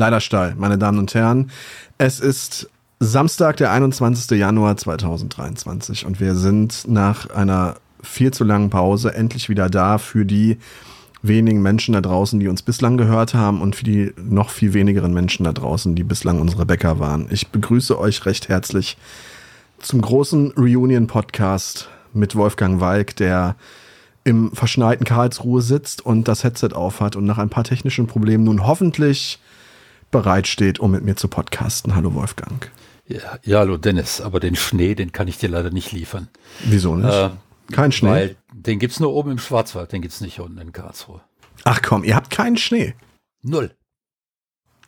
Leider steil, meine Damen und Herren. Es ist Samstag, der 21. Januar 2023 und wir sind nach einer viel zu langen Pause endlich wieder da für die wenigen Menschen da draußen, die uns bislang gehört haben und für die noch viel wenigeren Menschen da draußen, die bislang unsere Bäcker waren. Ich begrüße euch recht herzlich zum großen Reunion-Podcast mit Wolfgang Walk, der im verschneiten Karlsruhe sitzt und das Headset aufhat und nach ein paar technischen Problemen nun hoffentlich bereitsteht, um mit mir zu podcasten. Hallo Wolfgang. Ja, ja, hallo Dennis, aber den Schnee, den kann ich dir leider nicht liefern. Wieso nicht? Äh, Kein Schnee? Weil den gibt es nur oben im Schwarzwald, den gibt es nicht unten in Karlsruhe. Ach komm, ihr habt keinen Schnee? Null.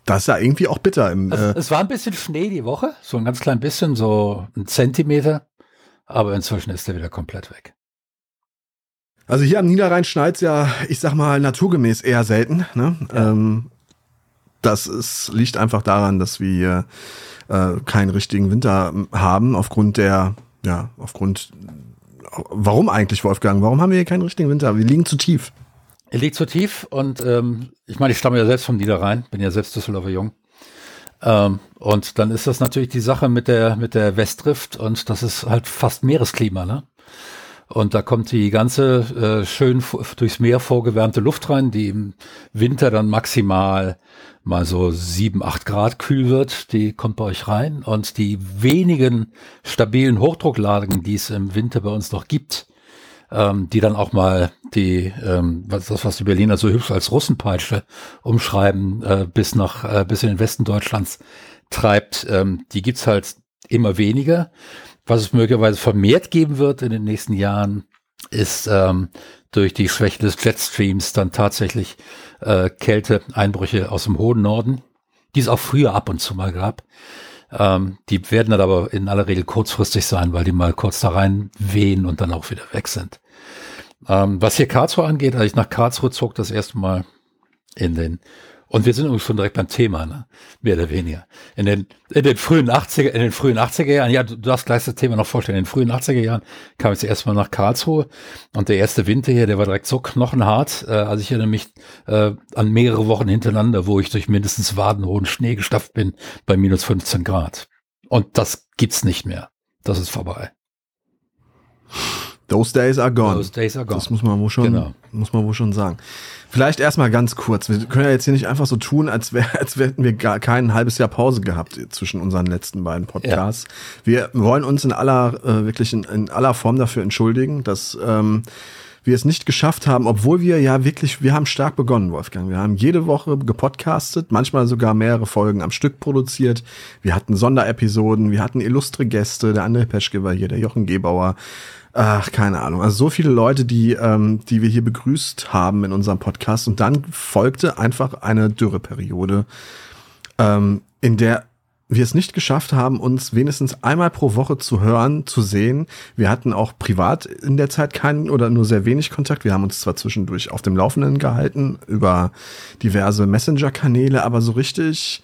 Das ist ja irgendwie auch bitter. Im, also, äh es war ein bisschen Schnee die Woche, so ein ganz klein bisschen, so ein Zentimeter, aber inzwischen ist der wieder komplett weg. Also hier am Niederrhein schneit ja, ich sag mal, naturgemäß eher selten. Ne? Ja. Ähm, das ist, liegt einfach daran, dass wir äh, keinen richtigen Winter haben, aufgrund der, ja, aufgrund, warum eigentlich, Wolfgang? Warum haben wir hier keinen richtigen Winter? Wir liegen zu tief. Er liegt zu tief und ähm, ich meine, ich stamme ja selbst vom Niederrhein, bin ja selbst Düsseldorfer Jung. Ähm, und dann ist das natürlich die Sache mit der, mit der Westdrift und das ist halt fast Meeresklima, ne? Und da kommt die ganze äh, schön durchs Meer vorgewärmte Luft rein, die im Winter dann maximal mal so sieben, acht Grad kühl wird. Die kommt bei euch rein. Und die wenigen stabilen Hochdrucklagen, die es im Winter bei uns noch gibt, ähm, die dann auch mal die, ähm, was, das, was die Berliner so hübsch als Russenpeitsche umschreiben, äh, bis nach, äh, bis in den Westen Deutschlands treibt, ähm, die gibt's halt immer weniger. Was es möglicherweise vermehrt geben wird in den nächsten Jahren, ist ähm, durch die Schwäche des Jetstreams dann tatsächlich äh, Kälteeinbrüche aus dem hohen Norden, die es auch früher ab und zu mal gab. Ähm, die werden dann aber in aller Regel kurzfristig sein, weil die mal kurz da rein wehen und dann auch wieder weg sind. Ähm, was hier Karlsruhe angeht, als ich nach Karlsruhe zog, das erste Mal in den und wir sind übrigens schon direkt beim Thema, ne? mehr oder weniger. In den, in den frühen 80er, in den frühen 80er Jahren, ja, du darfst gleich das Thema noch vorstellen, in den frühen 80er Jahren kam ich erstmal nach Karlsruhe und der erste Winter hier, der war direkt so knochenhart. Äh, also ich erinnere mich äh, an mehrere Wochen hintereinander, wo ich durch mindestens wadenhohen Schnee gestafft bin bei minus 15 Grad. Und das gibt's nicht mehr. Das ist vorbei. Those days are gone. Those days are gone. Das muss man wohl schon, genau. muss man wohl schon sagen. Vielleicht erstmal ganz kurz. Wir können ja jetzt hier nicht einfach so tun, als, wär, als hätten wir gar kein halbes Jahr Pause gehabt zwischen unseren letzten beiden Podcasts. Ja. Wir wollen uns in aller, äh, wirklich in, in aller Form dafür entschuldigen, dass ähm, wir es nicht geschafft haben, obwohl wir ja wirklich, wir haben stark begonnen, Wolfgang. Wir haben jede Woche gepodcastet, manchmal sogar mehrere Folgen am Stück produziert. Wir hatten Sonderepisoden, wir hatten illustre Gäste, der André Peschke war hier, der Jochen Gebauer. Ach, keine Ahnung. Also so viele Leute, die, ähm, die wir hier begrüßt haben in unserem Podcast. Und dann folgte einfach eine Dürreperiode, ähm, in der wir es nicht geschafft haben, uns wenigstens einmal pro Woche zu hören, zu sehen. Wir hatten auch privat in der Zeit keinen oder nur sehr wenig Kontakt. Wir haben uns zwar zwischendurch auf dem Laufenden gehalten über diverse Messenger-Kanäle, aber so richtig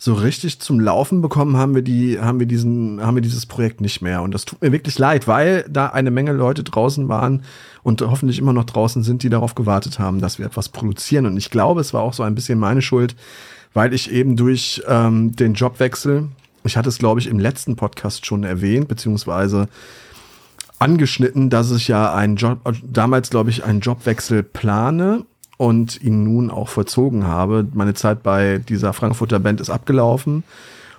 so richtig zum Laufen bekommen haben wir die, haben wir diesen, haben wir dieses Projekt nicht mehr. Und das tut mir wirklich leid, weil da eine Menge Leute draußen waren und hoffentlich immer noch draußen sind, die darauf gewartet haben, dass wir etwas produzieren. Und ich glaube, es war auch so ein bisschen meine Schuld, weil ich eben durch ähm, den Jobwechsel, ich hatte es, glaube ich, im letzten Podcast schon erwähnt, beziehungsweise angeschnitten, dass ich ja einen Job, damals, glaube ich, einen Jobwechsel plane und ihn nun auch vollzogen habe. Meine Zeit bei dieser Frankfurter Band ist abgelaufen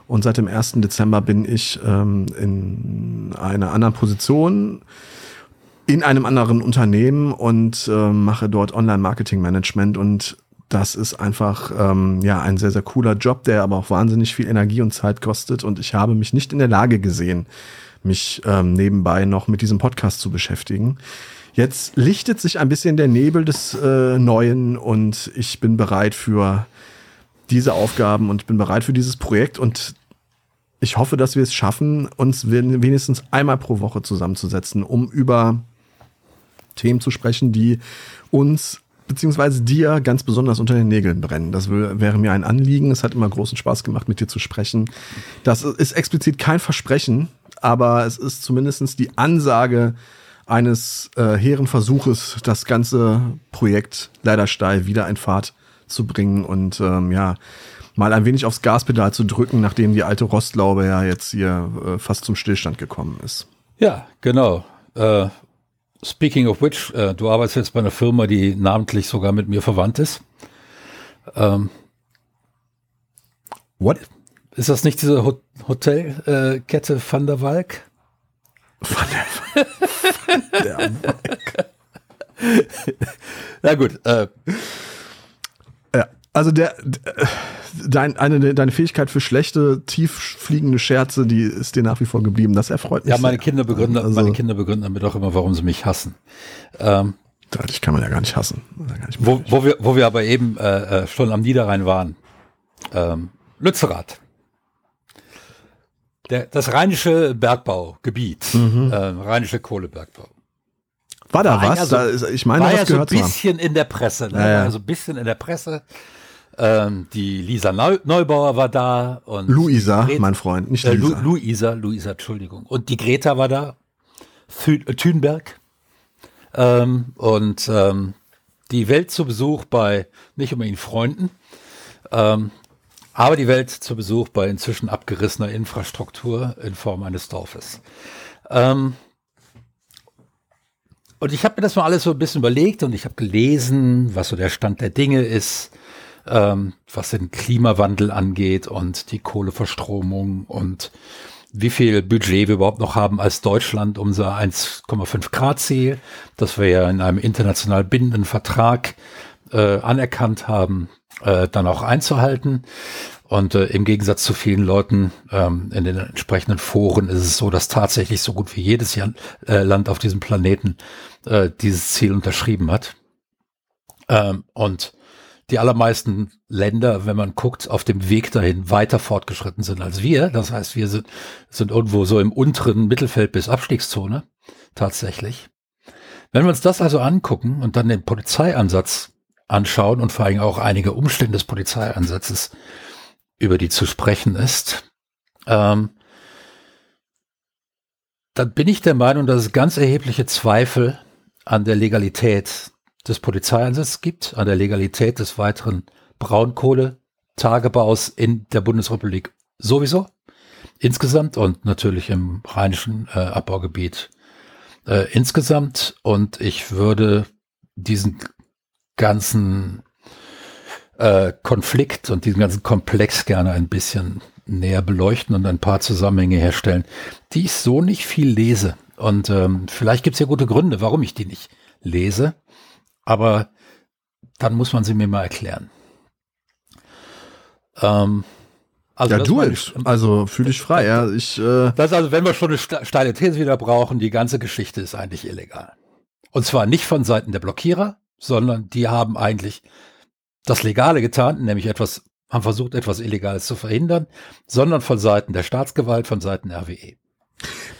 und seit dem 1. Dezember bin ich ähm, in einer anderen Position in einem anderen Unternehmen und äh, mache dort Online-Marketing-Management und das ist einfach ähm, ja ein sehr sehr cooler Job, der aber auch wahnsinnig viel Energie und Zeit kostet und ich habe mich nicht in der Lage gesehen, mich ähm, nebenbei noch mit diesem Podcast zu beschäftigen. Jetzt lichtet sich ein bisschen der Nebel des äh, Neuen und ich bin bereit für diese Aufgaben und bin bereit für dieses Projekt und ich hoffe, dass wir es schaffen, uns wenigstens einmal pro Woche zusammenzusetzen, um über Themen zu sprechen, die uns beziehungsweise dir ganz besonders unter den Nägeln brennen. Das wäre mir ein Anliegen. Es hat immer großen Spaß gemacht, mit dir zu sprechen. Das ist explizit kein Versprechen, aber es ist zumindest die Ansage, eines äh, hehren Versuches, das ganze Projekt leider steil wieder in Fahrt zu bringen und ähm, ja, mal ein wenig aufs Gaspedal zu drücken, nachdem die alte Rostlaube ja jetzt hier äh, fast zum Stillstand gekommen ist. Ja, genau. Äh, speaking of which, äh, du arbeitest jetzt bei einer Firma, die namentlich sogar mit mir verwandt ist. Ähm, What? Ist das nicht diese Ho Hotelkette äh, Van der Walk? Van der, der Walk. Na gut. Äh. Ja, also der, dein, eine, deine Fähigkeit für schlechte, tieffliegende Scherze, die ist dir nach wie vor geblieben. Das erfreut mich. Ja, meine sehr. Kinder begründen, also, meine Kinder begründen damit auch immer, warum sie mich hassen. Ähm, ich kann man ja gar nicht hassen. Gar nicht wo, wo, wir, wo wir aber eben äh, äh, schon am Niederrhein waren. Ähm, Lützerath. Der, das rheinische Bergbaugebiet, mhm. äh, rheinische Kohlebergbau. War da war was? Ja so, da ist, ich meine, war was ja so ein bisschen in der Presse. Ne? Ja. Also ein bisschen in der Presse. Ähm, die Lisa Neubauer war da und Luisa, Greta, mein Freund, nicht äh, Lisa. Lu Luisa, Luisa, Entschuldigung. Und die Greta war da, Thü Thünberg. Ähm, und ähm, die Welt zu Besuch bei nicht unbedingt Freunden, ähm, aber die Welt zu Besuch bei inzwischen abgerissener Infrastruktur in Form eines Dorfes. Ähm, und ich habe mir das mal alles so ein bisschen überlegt und ich habe gelesen, was so der Stand der Dinge ist, ähm, was den Klimawandel angeht und die Kohleverstromung und wie viel Budget wir überhaupt noch haben als Deutschland, unser 1,5 Grad Ziel, das wir ja in einem international bindenden Vertrag äh, anerkannt haben, äh, dann auch einzuhalten. Und äh, im Gegensatz zu vielen Leuten ähm, in den entsprechenden Foren ist es so, dass tatsächlich so gut wie jedes Jahr, äh, Land auf diesem Planeten äh, dieses Ziel unterschrieben hat. Ähm, und die allermeisten Länder, wenn man guckt, auf dem Weg dahin weiter fortgeschritten sind als wir. Das heißt, wir sind, sind irgendwo so im unteren Mittelfeld bis Abstiegszone tatsächlich. Wenn wir uns das also angucken und dann den Polizeiansatz anschauen und vor allem auch einige Umstände des Polizeieinsatzes über die zu sprechen ist, ähm, dann bin ich der Meinung, dass es ganz erhebliche Zweifel an der Legalität des Polizeieinsatzes gibt, an der Legalität des weiteren Braunkohletagebaus in der Bundesrepublik sowieso, insgesamt und natürlich im rheinischen äh, Abbaugebiet äh, insgesamt. Und ich würde diesen ganzen äh, Konflikt und diesen ganzen Komplex gerne ein bisschen näher beleuchten und ein paar Zusammenhänge herstellen, die ich so nicht viel lese. Und ähm, vielleicht gibt es ja gute Gründe, warum ich die nicht lese. Aber dann muss man sie mir mal erklären. Ähm, also ja, du es. Also fühl dich frei. Ja, ich, äh das also, wenn wir schon eine steile These wieder brauchen, die ganze Geschichte ist eigentlich illegal. Und zwar nicht von Seiten der Blockierer, sondern die haben eigentlich das Legale getan, nämlich etwas, haben versucht, etwas Illegales zu verhindern, sondern von Seiten der Staatsgewalt, von Seiten RWE.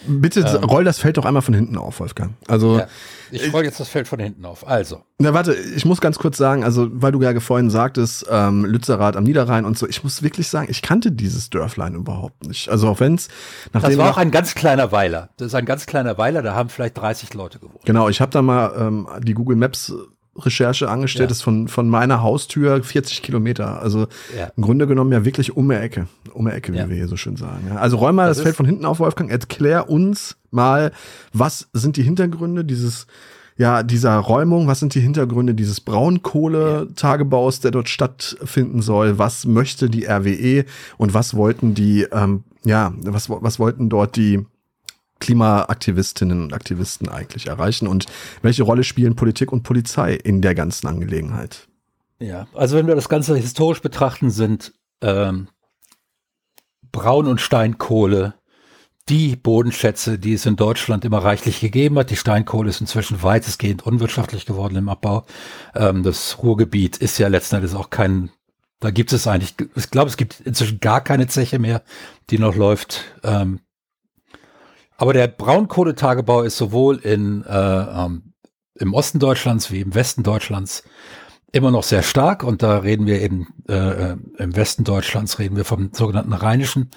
Bitte ähm, roll das Feld doch einmal von hinten auf, Wolfgang. Also ja, ich roll jetzt das Feld von hinten auf. Also. Na warte, ich muss ganz kurz sagen, also weil du ja vorhin sagtest, ähm, Lützerath am Niederrhein und so, ich muss wirklich sagen, ich kannte dieses Dörflein überhaupt nicht. Also auch wenn's nachdem Das war auch ein ganz kleiner Weiler. Das ist ein ganz kleiner Weiler, da haben vielleicht 30 Leute gewohnt. Genau, ich habe da mal ähm, die Google Maps Recherche angestellt, ja. ist von, von meiner Haustür 40 Kilometer. Also ja. im Grunde genommen ja wirklich um die Ecke. Um die Ecke, wie ja. wir hier so schön sagen. Ja. Also räum mal das, das Feld von hinten auf, Wolfgang. Erklär uns mal, was sind die Hintergründe dieses, ja, dieser Räumung? Was sind die Hintergründe dieses Braunkohletagebaus, der dort stattfinden soll? Was möchte die RWE und was wollten die, ähm, ja, was, was wollten dort die Klimaaktivistinnen und Aktivisten eigentlich erreichen und welche Rolle spielen Politik und Polizei in der ganzen Angelegenheit? Ja, also wenn wir das Ganze historisch betrachten, sind ähm, Braun- und Steinkohle die Bodenschätze, die es in Deutschland immer reichlich gegeben hat. Die Steinkohle ist inzwischen weitestgehend unwirtschaftlich geworden im Abbau. Ähm, das Ruhrgebiet ist ja letzten Endes auch kein, da gibt es eigentlich, ich glaube, es gibt inzwischen gar keine Zeche mehr, die noch läuft. Ähm, aber der Braunkohletagebau ist sowohl in, äh, ähm, im Osten Deutschlands wie im Westen Deutschlands immer noch sehr stark. Und da reden wir eben äh, äh im Westen Deutschlands reden wir vom sogenannten rheinischen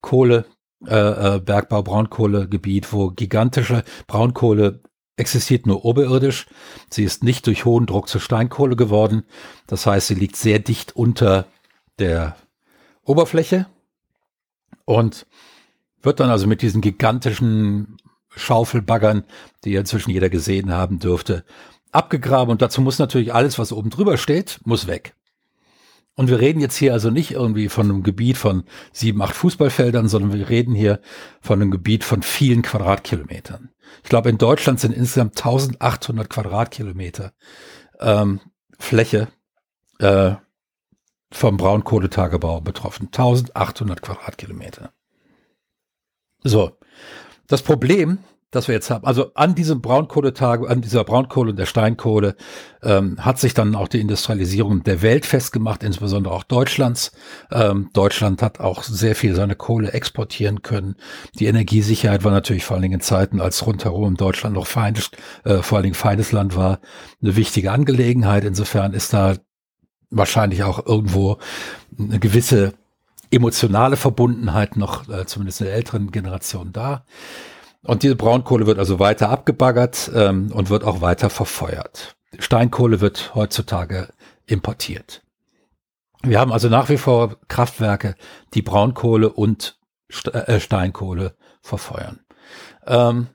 Kohle. Äh, äh, Braunkohlegebiet, wo gigantische Braunkohle existiert nur oberirdisch. Sie ist nicht durch hohen Druck zur Steinkohle geworden. Das heißt, sie liegt sehr dicht unter der Oberfläche und wird dann also mit diesen gigantischen Schaufelbaggern, die inzwischen jeder gesehen haben dürfte, abgegraben. Und dazu muss natürlich alles, was oben drüber steht, muss weg. Und wir reden jetzt hier also nicht irgendwie von einem Gebiet von sieben, acht Fußballfeldern, sondern wir reden hier von einem Gebiet von vielen Quadratkilometern. Ich glaube, in Deutschland sind insgesamt 1800 Quadratkilometer ähm, Fläche äh, vom Braunkohletagebau betroffen. 1800 Quadratkilometer. So. Das Problem das wir jetzt haben. Also an diesem Braunkohletage, an dieser Braunkohle und der Steinkohle ähm, hat sich dann auch die Industrialisierung der Welt festgemacht, insbesondere auch Deutschlands. Ähm, Deutschland hat auch sehr viel seine Kohle exportieren können. Die Energiesicherheit war natürlich vor allen Dingen in Zeiten, als rundherum Deutschland noch feindes, äh, vor allen Dingen feindes Land war, eine wichtige Angelegenheit. Insofern ist da wahrscheinlich auch irgendwo eine gewisse emotionale Verbundenheit noch, äh, zumindest in der älteren Generation da. Und diese Braunkohle wird also weiter abgebaggert ähm, und wird auch weiter verfeuert. Steinkohle wird heutzutage importiert. Wir haben also nach wie vor Kraftwerke, die Braunkohle und äh, Steinkohle verfeuern. Ähm,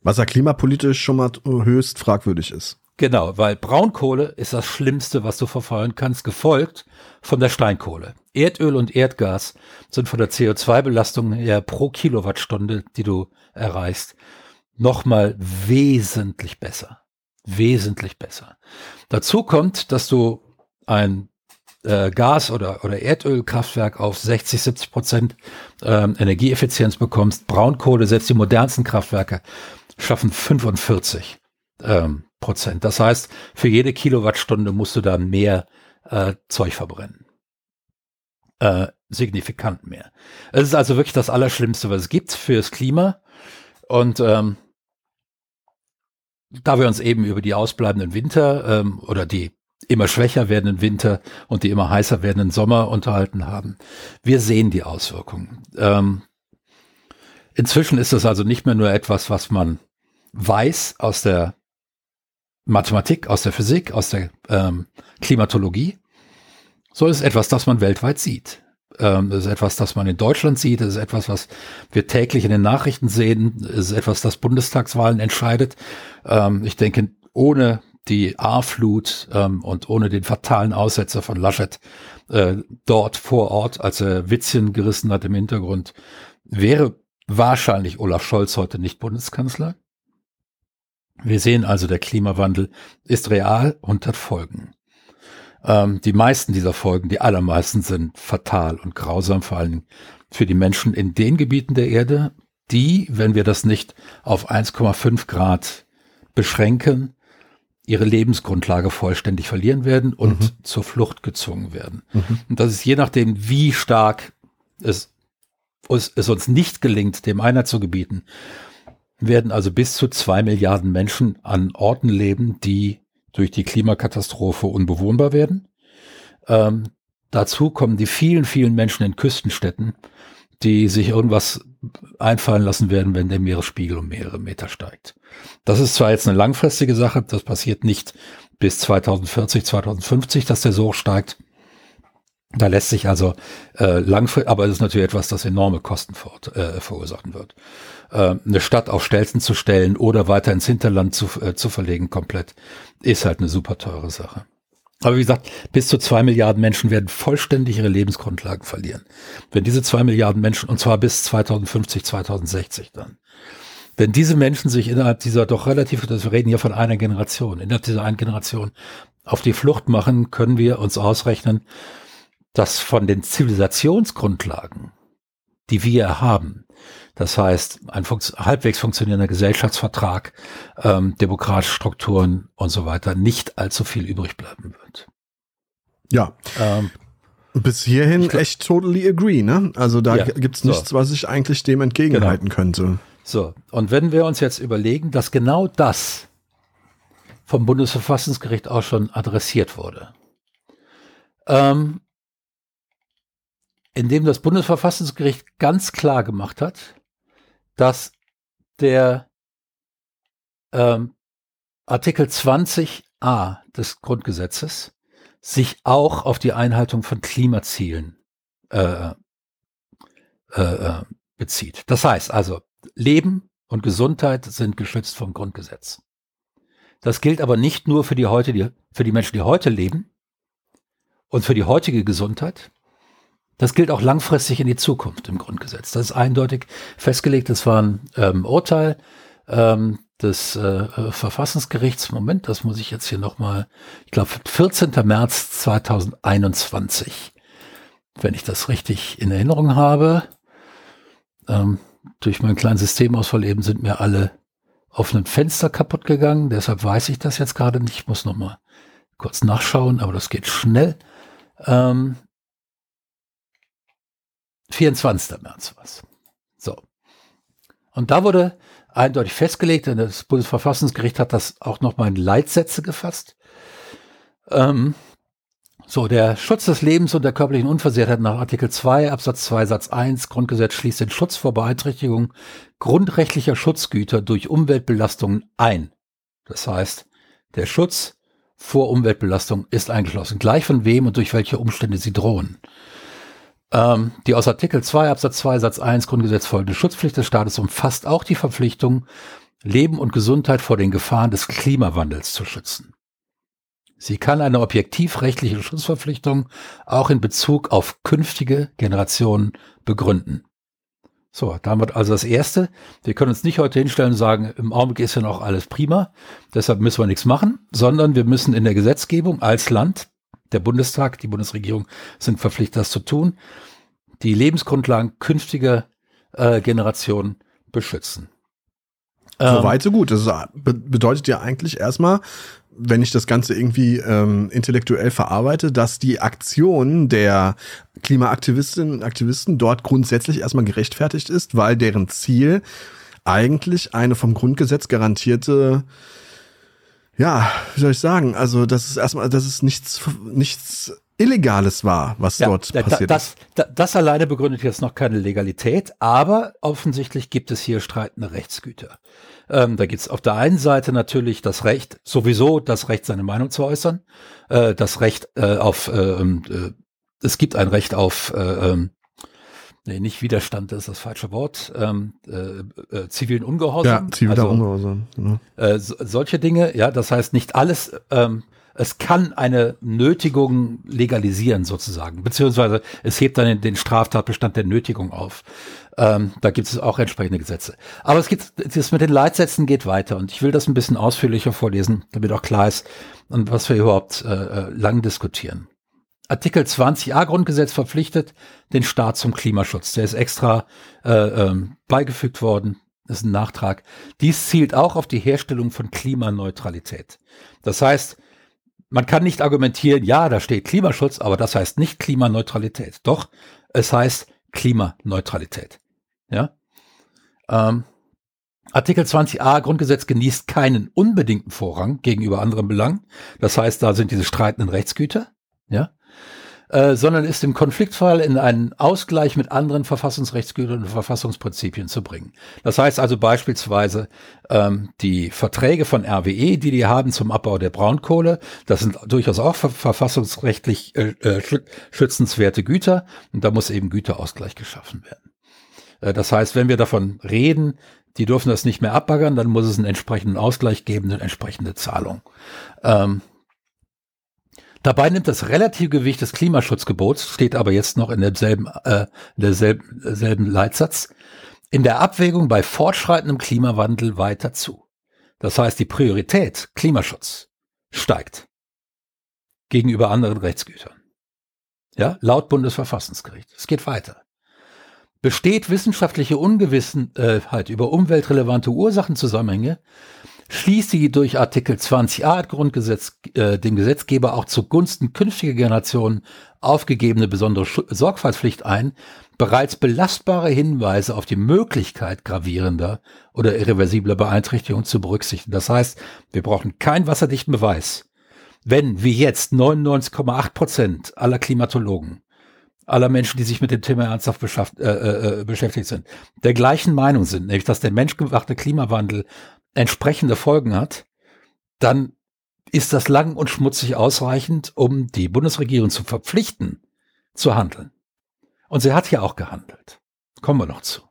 Was ja klimapolitisch schon mal höchst fragwürdig ist. Genau, weil Braunkohle ist das Schlimmste, was du verfeuern kannst, gefolgt von der Steinkohle. Erdöl und Erdgas sind von der CO2-Belastung her pro Kilowattstunde, die du erreichst, nochmal wesentlich besser. Wesentlich besser. Dazu kommt, dass du ein äh, Gas- oder, oder Erdölkraftwerk auf 60, 70 Prozent ähm, Energieeffizienz bekommst. Braunkohle, selbst die modernsten Kraftwerke schaffen 45 ähm, Prozent. Das heißt, für jede Kilowattstunde musst du da mehr äh, Zeug verbrennen. Äh, signifikant mehr. Es ist also wirklich das Allerschlimmste, was es gibt fürs Klima. Und ähm, da wir uns eben über die ausbleibenden Winter ähm, oder die immer schwächer werdenden Winter und die immer heißer werdenden Sommer unterhalten haben, wir sehen die Auswirkungen. Ähm, inzwischen ist das also nicht mehr nur etwas, was man weiß aus der Mathematik, aus der Physik, aus der ähm, Klimatologie, so ist etwas, das man weltweit sieht. Ähm, das ist etwas, das man in Deutschland sieht. Das ist etwas, was wir täglich in den Nachrichten sehen. Das ist etwas, das Bundestagswahlen entscheidet. Ähm, ich denke, ohne die A-Flut ähm, und ohne den fatalen Aussetzer von Laschet äh, dort vor Ort, als er Witzchen gerissen hat im Hintergrund, wäre wahrscheinlich Olaf Scholz heute nicht Bundeskanzler. Wir sehen also, der Klimawandel ist real und hat Folgen. Ähm, die meisten dieser Folgen, die allermeisten sind fatal und grausam, vor allem für die Menschen in den Gebieten der Erde, die, wenn wir das nicht auf 1,5 Grad beschränken, ihre Lebensgrundlage vollständig verlieren werden und mhm. zur Flucht gezwungen werden. Mhm. Und das ist je nachdem, wie stark es, es, es uns nicht gelingt, dem Einheit zu gebieten, werden also bis zu zwei Milliarden Menschen an Orten leben, die durch die Klimakatastrophe unbewohnbar werden. Ähm, dazu kommen die vielen, vielen Menschen in Küstenstädten, die sich irgendwas einfallen lassen werden, wenn der Meeresspiegel um mehrere Meter steigt. Das ist zwar jetzt eine langfristige Sache, das passiert nicht bis 2040, 2050, dass der so steigt. Da lässt sich also äh, langfristig, aber es ist natürlich etwas, das enorme Kosten ver äh, verursachen wird äh, eine Stadt auf Stelzen zu stellen oder weiter ins Hinterland zu, äh, zu verlegen komplett, ist halt eine super teure Sache. Aber wie gesagt, bis zu zwei Milliarden Menschen werden vollständig ihre Lebensgrundlagen verlieren. Wenn diese zwei Milliarden Menschen, und zwar bis 2050, 2060 dann, wenn diese Menschen sich innerhalb dieser doch relativ, wir reden hier von einer Generation, innerhalb dieser einen Generation auf die Flucht machen, können wir uns ausrechnen, dass von den Zivilisationsgrundlagen, die wir haben, das heißt, ein funks halbwegs funktionierender Gesellschaftsvertrag, ähm, demokratische Strukturen und so weiter nicht allzu viel übrig bleiben wird. Ja. Ähm, Bis hierhin glaub, echt totally agree, ne? Also da ja, gibt's nichts, so. was ich eigentlich dem entgegenhalten genau. könnte. So, und wenn wir uns jetzt überlegen, dass genau das vom Bundesverfassungsgericht auch schon adressiert wurde, ähm, indem das Bundesverfassungsgericht ganz klar gemacht hat, dass der ähm, Artikel 20a des Grundgesetzes sich auch auf die Einhaltung von Klimazielen äh, äh, äh, bezieht. Das heißt also, Leben und Gesundheit sind geschützt vom Grundgesetz. Das gilt aber nicht nur für die heute, die, für die Menschen, die heute leben und für die heutige Gesundheit. Das gilt auch langfristig in die Zukunft im Grundgesetz. Das ist eindeutig festgelegt. Das war ein ähm, Urteil ähm, des äh, Verfassungsgerichts. Moment, das muss ich jetzt hier nochmal, ich glaube 14. März 2021, wenn ich das richtig in Erinnerung habe. Ähm, durch meinen kleinen Systemausfall eben sind mir alle offenen Fenster kaputt gegangen. Deshalb weiß ich das jetzt gerade nicht. Ich muss noch mal kurz nachschauen, aber das geht schnell. Ähm, 24. März was. So. Und da wurde eindeutig festgelegt, und das Bundesverfassungsgericht hat das auch nochmal in Leitsätze gefasst. Ähm, so, der Schutz des Lebens und der körperlichen Unversehrtheit nach Artikel 2 Absatz 2 Satz 1 Grundgesetz schließt den Schutz vor Beeinträchtigung grundrechtlicher Schutzgüter durch Umweltbelastungen ein. Das heißt, der Schutz vor Umweltbelastung ist eingeschlossen, gleich von wem und durch welche Umstände sie drohen. Ähm, die aus Artikel 2 Absatz 2 Satz 1 Grundgesetz folgende Schutzpflicht des Staates umfasst auch die Verpflichtung, Leben und Gesundheit vor den Gefahren des Klimawandels zu schützen. Sie kann eine objektivrechtliche Schutzverpflichtung auch in Bezug auf künftige Generationen begründen. So, damit also das Erste. Wir können uns nicht heute hinstellen und sagen, im Augenblick ist ja noch alles prima, deshalb müssen wir nichts machen, sondern wir müssen in der Gesetzgebung als Land, der Bundestag, die Bundesregierung sind verpflichtet, das zu tun, die Lebensgrundlagen künftiger äh, Generationen beschützen. So weit, so gut. Das bedeutet ja eigentlich erstmal, wenn ich das Ganze irgendwie ähm, intellektuell verarbeite, dass die Aktion der Klimaaktivistinnen und Aktivisten dort grundsätzlich erstmal gerechtfertigt ist, weil deren Ziel eigentlich eine vom Grundgesetz garantierte ja, wie soll ich sagen? Also, das ist erstmal, das ist nichts, nichts Illegales war, was ja, dort da, passiert das, ist. Das, das alleine begründet jetzt noch keine Legalität, aber offensichtlich gibt es hier streitende Rechtsgüter. Ähm, da gibt es auf der einen Seite natürlich das Recht, sowieso das Recht, seine Meinung zu äußern, äh, das Recht äh, auf, äh, ähm, äh es gibt ein Recht auf, äh, ähm, nee, nicht Widerstand, das ist das falsche Wort, ähm, äh, äh, zivilen Ungehorsam. Ja, ziviler also, Ungehorsam. Genau. Äh, so, solche Dinge, ja, das heißt nicht alles, ähm, es kann eine Nötigung legalisieren sozusagen, beziehungsweise es hebt dann den Straftatbestand der Nötigung auf. Ähm, da gibt es auch entsprechende Gesetze. Aber es geht, das mit den Leitsätzen geht weiter und ich will das ein bisschen ausführlicher vorlesen, damit auch klar ist, und was wir überhaupt äh, äh lang diskutieren. Artikel 20a Grundgesetz verpflichtet den Staat zum Klimaschutz. Der ist extra äh, ähm, beigefügt worden. Das ist ein Nachtrag. Dies zielt auch auf die Herstellung von Klimaneutralität. Das heißt, man kann nicht argumentieren, ja, da steht Klimaschutz, aber das heißt nicht Klimaneutralität. Doch, es heißt Klimaneutralität. Ja. Ähm, Artikel 20a Grundgesetz genießt keinen unbedingten Vorrang gegenüber anderen Belangen. Das heißt, da sind diese streitenden Rechtsgüter. Ja. Äh, sondern ist im Konfliktfall in einen Ausgleich mit anderen Verfassungsrechtsgütern und Verfassungsprinzipien zu bringen. Das heißt also beispielsweise ähm, die Verträge von RWE, die die haben zum Abbau der Braunkohle, das sind durchaus auch verfassungsrechtlich äh, äh schützenswerte Güter und da muss eben Güterausgleich geschaffen werden. Äh, das heißt, wenn wir davon reden, die dürfen das nicht mehr abbaggern, dann muss es einen entsprechenden Ausgleich geben, eine entsprechende Zahlung. Ähm, Dabei nimmt das relative Gewicht des Klimaschutzgebots, steht aber jetzt noch in demselben, äh, derselben, derselben Leitsatz, in der Abwägung bei fortschreitendem Klimawandel weiter zu. Das heißt, die Priorität Klimaschutz steigt gegenüber anderen Rechtsgütern. Ja, laut Bundesverfassungsgericht. Es geht weiter. Besteht wissenschaftliche Ungewissenheit über umweltrelevante Ursachenzusammenhänge, schließt sie durch Artikel 20a Grundgesetz äh, dem Gesetzgeber auch zugunsten künftiger Generationen aufgegebene besondere Sch Sorgfaltspflicht ein, bereits belastbare Hinweise auf die Möglichkeit gravierender oder irreversibler Beeinträchtigung zu berücksichtigen. Das heißt, wir brauchen keinen wasserdichten Beweis. Wenn, wie jetzt, 99,8 Prozent aller Klimatologen aller Menschen, die sich mit dem Thema ernsthaft äh, äh, äh, beschäftigt sind, der gleichen Meinung sind, nämlich dass der menschgemachte Klimawandel entsprechende Folgen hat, dann ist das lang und schmutzig ausreichend, um die Bundesregierung zu verpflichten, zu handeln. Und sie hat ja auch gehandelt. Kommen wir noch zu.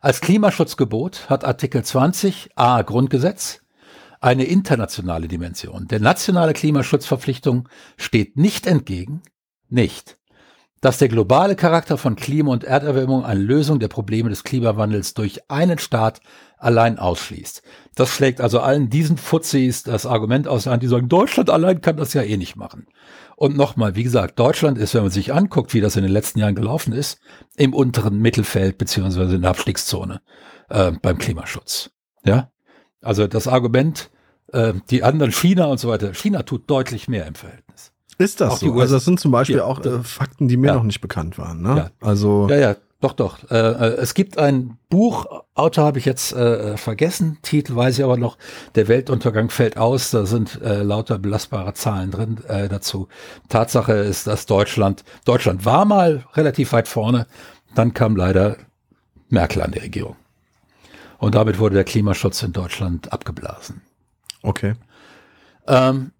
Als Klimaschutzgebot hat Artikel 20 a Grundgesetz eine internationale Dimension. Der nationale Klimaschutzverpflichtung steht nicht entgegen, nicht, dass der globale Charakter von Klima- und Erderwärmung eine Lösung der Probleme des Klimawandels durch einen Staat allein ausschließt. Das schlägt also allen diesen Fuzis das Argument aus der Hand, die sagen, Deutschland allein kann das ja eh nicht machen. Und nochmal, wie gesagt, Deutschland ist, wenn man sich anguckt, wie das in den letzten Jahren gelaufen ist, im unteren Mittelfeld beziehungsweise in der Abstiegszone äh, beim Klimaschutz. Ja, also das Argument, äh, die anderen China und so weiter, China tut deutlich mehr im Verhältnis. Ist das so? Also das sind zum Beispiel ja, auch äh, Fakten, die mir ja. noch nicht bekannt waren. Ne? Ja. Also ja, ja, doch, doch. Äh, äh, es gibt ein Buch, Autor habe ich jetzt äh, vergessen, Titel weiß ich aber noch. Der Weltuntergang fällt aus. Da sind äh, lauter belastbare Zahlen drin äh, dazu. Tatsache ist, dass Deutschland, Deutschland war mal relativ weit vorne. Dann kam leider Merkel an die Regierung. Und damit wurde der Klimaschutz in Deutschland abgeblasen. Okay. Ähm,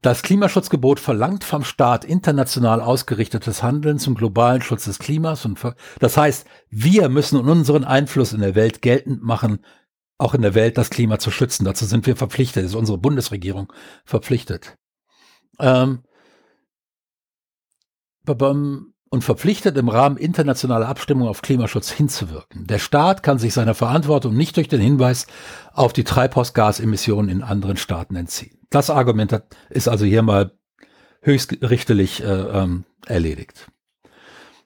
das Klimaschutzgebot verlangt vom Staat international ausgerichtetes Handeln zum globalen Schutz des Klimas. Und das heißt, wir müssen unseren Einfluss in der Welt geltend machen, auch in der Welt das Klima zu schützen. Dazu sind wir verpflichtet, ist unsere Bundesregierung verpflichtet. Ähm, und verpflichtet, im Rahmen internationaler Abstimmung auf Klimaschutz hinzuwirken. Der Staat kann sich seiner Verantwortung nicht durch den Hinweis auf die Treibhausgasemissionen in anderen Staaten entziehen. Das Argument hat, ist also hier mal höchstrichterlich äh, ähm, erledigt.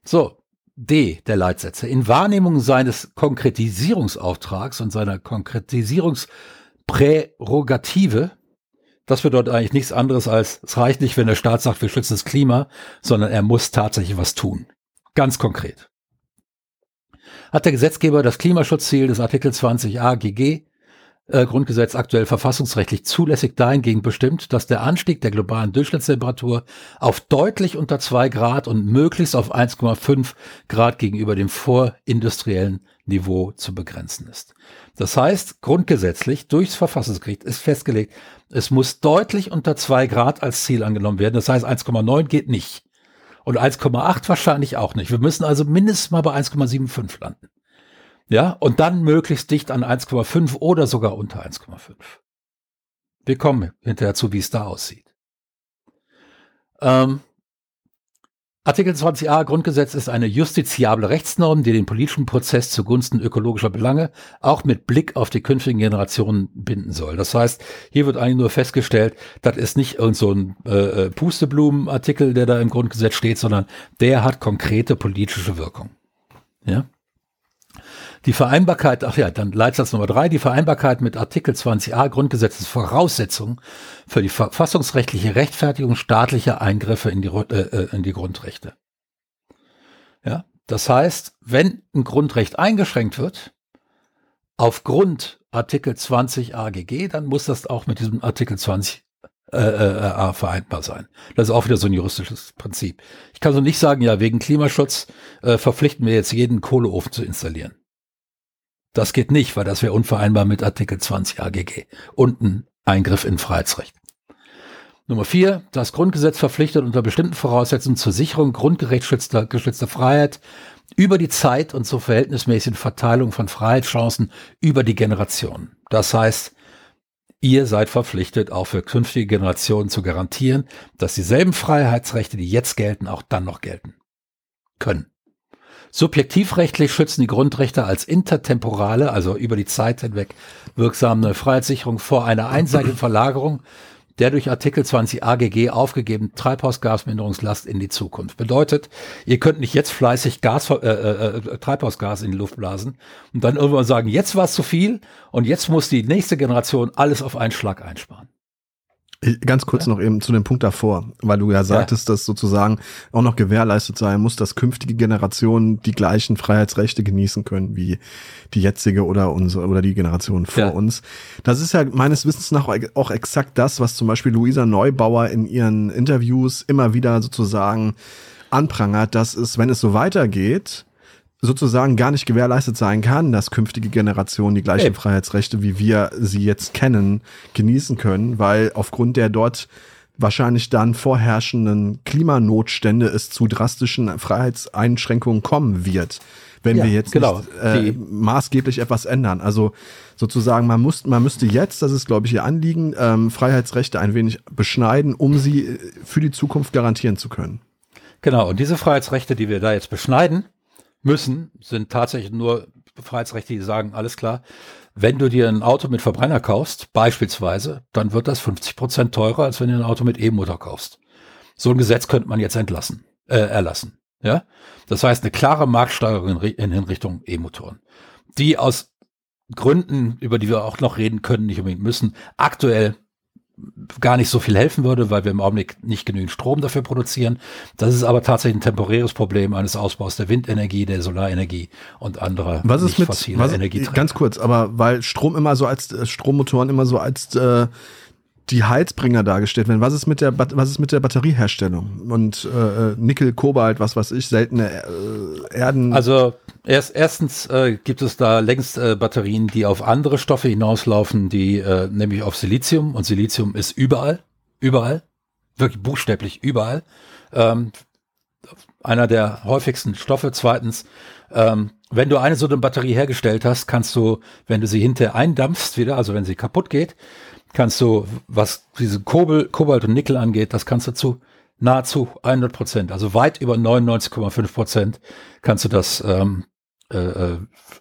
So, D der Leitsätze. In Wahrnehmung seines Konkretisierungsauftrags und seiner Konkretisierungsprärogative das bedeutet eigentlich nichts anderes als, es reicht nicht, wenn der Staat sagt, wir schützen das Klima, sondern er muss tatsächlich was tun. Ganz konkret. Hat der Gesetzgeber das Klimaschutzziel des Artikel 20a GG äh, Grundgesetz aktuell verfassungsrechtlich zulässig dahingehend bestimmt, dass der Anstieg der globalen Durchschnittstemperatur auf deutlich unter zwei Grad und möglichst auf 1,5 Grad gegenüber dem vorindustriellen Niveau zu begrenzen ist. Das heißt, grundgesetzlich durchs Verfassungsgericht ist festgelegt, es muss deutlich unter zwei Grad als Ziel angenommen werden. Das heißt, 1,9 geht nicht. Und 1,8 wahrscheinlich auch nicht. Wir müssen also mindestens mal bei 1,75 landen. Ja, und dann möglichst dicht an 1,5 oder sogar unter 1,5. Wir kommen hinterher zu, wie es da aussieht. Ähm, Artikel 20a Grundgesetz ist eine justiziable Rechtsnorm, die den politischen Prozess zugunsten ökologischer Belange auch mit Blick auf die künftigen Generationen binden soll. Das heißt, hier wird eigentlich nur festgestellt, das ist nicht irgend so ein äh, äh Pusteblumenartikel, der da im Grundgesetz steht, sondern der hat konkrete politische Wirkung. Ja? Die Vereinbarkeit, ach ja, dann Leitsatz Nummer drei, die Vereinbarkeit mit Artikel 20a Grundgesetz ist Voraussetzung für die verfassungsrechtliche Rechtfertigung staatlicher Eingriffe in die, äh, äh, in die Grundrechte. Ja, das heißt, wenn ein Grundrecht eingeschränkt wird, aufgrund Artikel 20 AGG, dann muss das auch mit diesem Artikel 20 äh, äh, vereinbar sein. Das ist auch wieder so ein juristisches Prinzip. Ich kann so nicht sagen, ja, wegen Klimaschutz äh, verpflichten wir jetzt jeden Kohleofen zu installieren. Das geht nicht, weil das wäre unvereinbar mit Artikel 20 AGG und ein Eingriff in Freiheitsrecht. Nummer vier, das Grundgesetz verpflichtet unter bestimmten Voraussetzungen zur Sicherung grundgerechtschützter geschützter Freiheit über die Zeit und zur verhältnismäßigen Verteilung von Freiheitschancen über die Generationen. Das heißt, ihr seid verpflichtet, auch für künftige Generationen zu garantieren, dass dieselben Freiheitsrechte, die jetzt gelten, auch dann noch gelten können. Subjektivrechtlich schützen die Grundrechte als intertemporale, also über die Zeit hinweg wirksame Freiheitssicherung vor einer einseitigen Verlagerung der durch Artikel 20 AGG aufgegebenen Treibhausgasminderungslast in die Zukunft. Bedeutet, ihr könnt nicht jetzt fleißig Gas, äh, äh, äh, Treibhausgas in die Luft blasen und dann irgendwann sagen, jetzt war es zu viel und jetzt muss die nächste Generation alles auf einen Schlag einsparen. Ganz kurz ja. noch eben zu dem Punkt davor, weil du ja sagtest, ja. dass sozusagen auch noch gewährleistet sein muss, dass künftige Generationen die gleichen Freiheitsrechte genießen können wie die jetzige oder unsere oder die Generation vor ja. uns. Das ist ja meines Wissens nach auch exakt das, was zum Beispiel Luisa Neubauer in ihren Interviews immer wieder sozusagen anprangert, dass es, wenn es so weitergeht, sozusagen gar nicht gewährleistet sein kann, dass künftige Generationen die gleichen hey. Freiheitsrechte, wie wir sie jetzt kennen, genießen können, weil aufgrund der dort wahrscheinlich dann vorherrschenden Klimanotstände es zu drastischen Freiheitseinschränkungen kommen wird, wenn ja, wir jetzt genau. nicht äh, maßgeblich etwas ändern. Also sozusagen, man, muss, man müsste jetzt, das ist glaube ich Ihr Anliegen, ähm, Freiheitsrechte ein wenig beschneiden, um sie äh, für die Zukunft garantieren zu können. Genau, und diese Freiheitsrechte, die wir da jetzt beschneiden müssen, sind tatsächlich nur Freiheitsrechte, die sagen, alles klar, wenn du dir ein Auto mit Verbrenner kaufst, beispielsweise, dann wird das 50 Prozent teurer, als wenn du ein Auto mit E-Motor kaufst. So ein Gesetz könnte man jetzt entlassen, äh, erlassen. Ja, das heißt eine klare Marktsteuerung in, in Richtung E-Motoren, die aus Gründen, über die wir auch noch reden können, nicht unbedingt müssen, aktuell gar nicht so viel helfen würde, weil wir im Augenblick nicht genügend Strom dafür produzieren. Das ist aber tatsächlich ein temporäres Problem eines Ausbaus der Windenergie, der Solarenergie und anderer was ist mit, was, Ganz kurz, aber weil Strom immer so als äh, Strommotoren immer so als äh, die Heizbringer dargestellt werden. Was ist mit der, was ist mit der Batterieherstellung? Und äh, äh, Nickel, Kobalt, was weiß ich, seltene äh, Erden. Also erst, erstens äh, gibt es da längst äh, Batterien, die auf andere Stoffe hinauslaufen, die äh, nämlich auf Silizium. Und Silizium ist überall, überall, wirklich buchstäblich überall. Ähm, einer der häufigsten Stoffe. Zweitens, ähm, wenn du eine so eine Batterie hergestellt hast, kannst du, wenn du sie hinterher eindampfst wieder, also wenn sie kaputt geht, kannst du, was diese Kobalt und Nickel angeht, das kannst du zu nahezu 100 Prozent, also weit über 99,5 Prozent kannst du das ähm, äh, äh,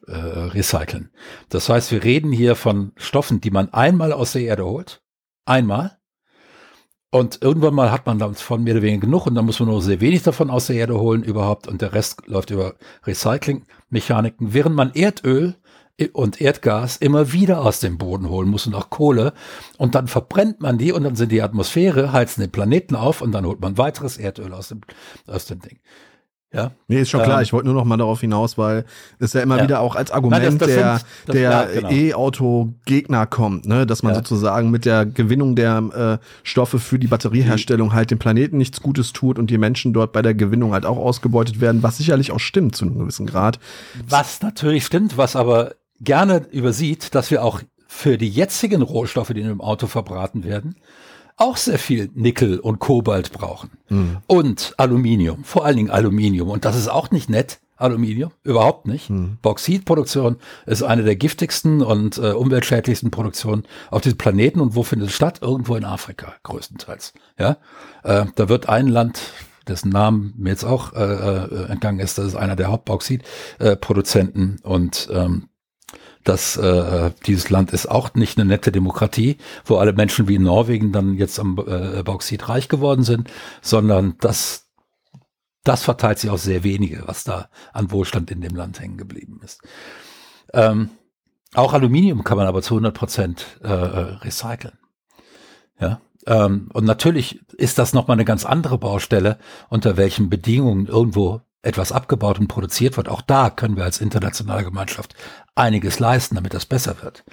äh, recyceln. Das heißt, wir reden hier von Stoffen, die man einmal aus der Erde holt, einmal, und irgendwann mal hat man davon mehr oder weniger genug und dann muss man nur sehr wenig davon aus der Erde holen überhaupt und der Rest läuft über Recyclingmechaniken, während man Erdöl und Erdgas immer wieder aus dem Boden holen muss und auch Kohle. Und dann verbrennt man die und dann sind die Atmosphäre, heizen den Planeten auf und dann holt man weiteres Erdöl aus dem, aus dem Ding. Ja. Nee, ist schon klar. Ähm, ich wollte nur noch mal darauf hinaus, weil es ja immer ja. wieder auch als Argument Nein, das, das der, sind, der genau. E-Auto-Gegner kommt, ne? dass man ja. sozusagen mit der Gewinnung der äh, Stoffe für die Batterieherstellung halt dem Planeten nichts Gutes tut und die Menschen dort bei der Gewinnung halt auch ausgebeutet werden, was sicherlich auch stimmt zu einem gewissen Grad. Was natürlich stimmt, was aber gerne übersieht, dass wir auch für die jetzigen Rohstoffe, die in einem Auto verbraten werden, auch sehr viel Nickel und Kobalt brauchen. Mhm. Und Aluminium, vor allen Dingen Aluminium. Und das ist auch nicht nett, Aluminium, überhaupt nicht. Mhm. Bauxitproduktion ist eine der giftigsten und äh, umweltschädlichsten Produktionen auf diesem Planeten. Und wo findet es statt? Irgendwo in Afrika, größtenteils. Ja, äh, da wird ein Land, dessen Namen mir jetzt auch äh, äh entgangen ist, das ist einer der Hauptbauxitproduzenten und ähm, dass äh, dieses Land ist auch nicht eine nette Demokratie, wo alle Menschen wie in Norwegen dann jetzt am äh, Bauxit reich geworden sind, sondern das, das verteilt sich auch sehr wenige, was da an Wohlstand in dem Land hängen geblieben ist. Ähm, auch Aluminium kann man aber zu 100 Prozent äh, recyceln. Ja, ähm, und natürlich ist das nochmal eine ganz andere Baustelle, unter welchen Bedingungen irgendwo etwas abgebaut und produziert wird, auch da können wir als internationale Gemeinschaft einiges leisten, damit das besser wird.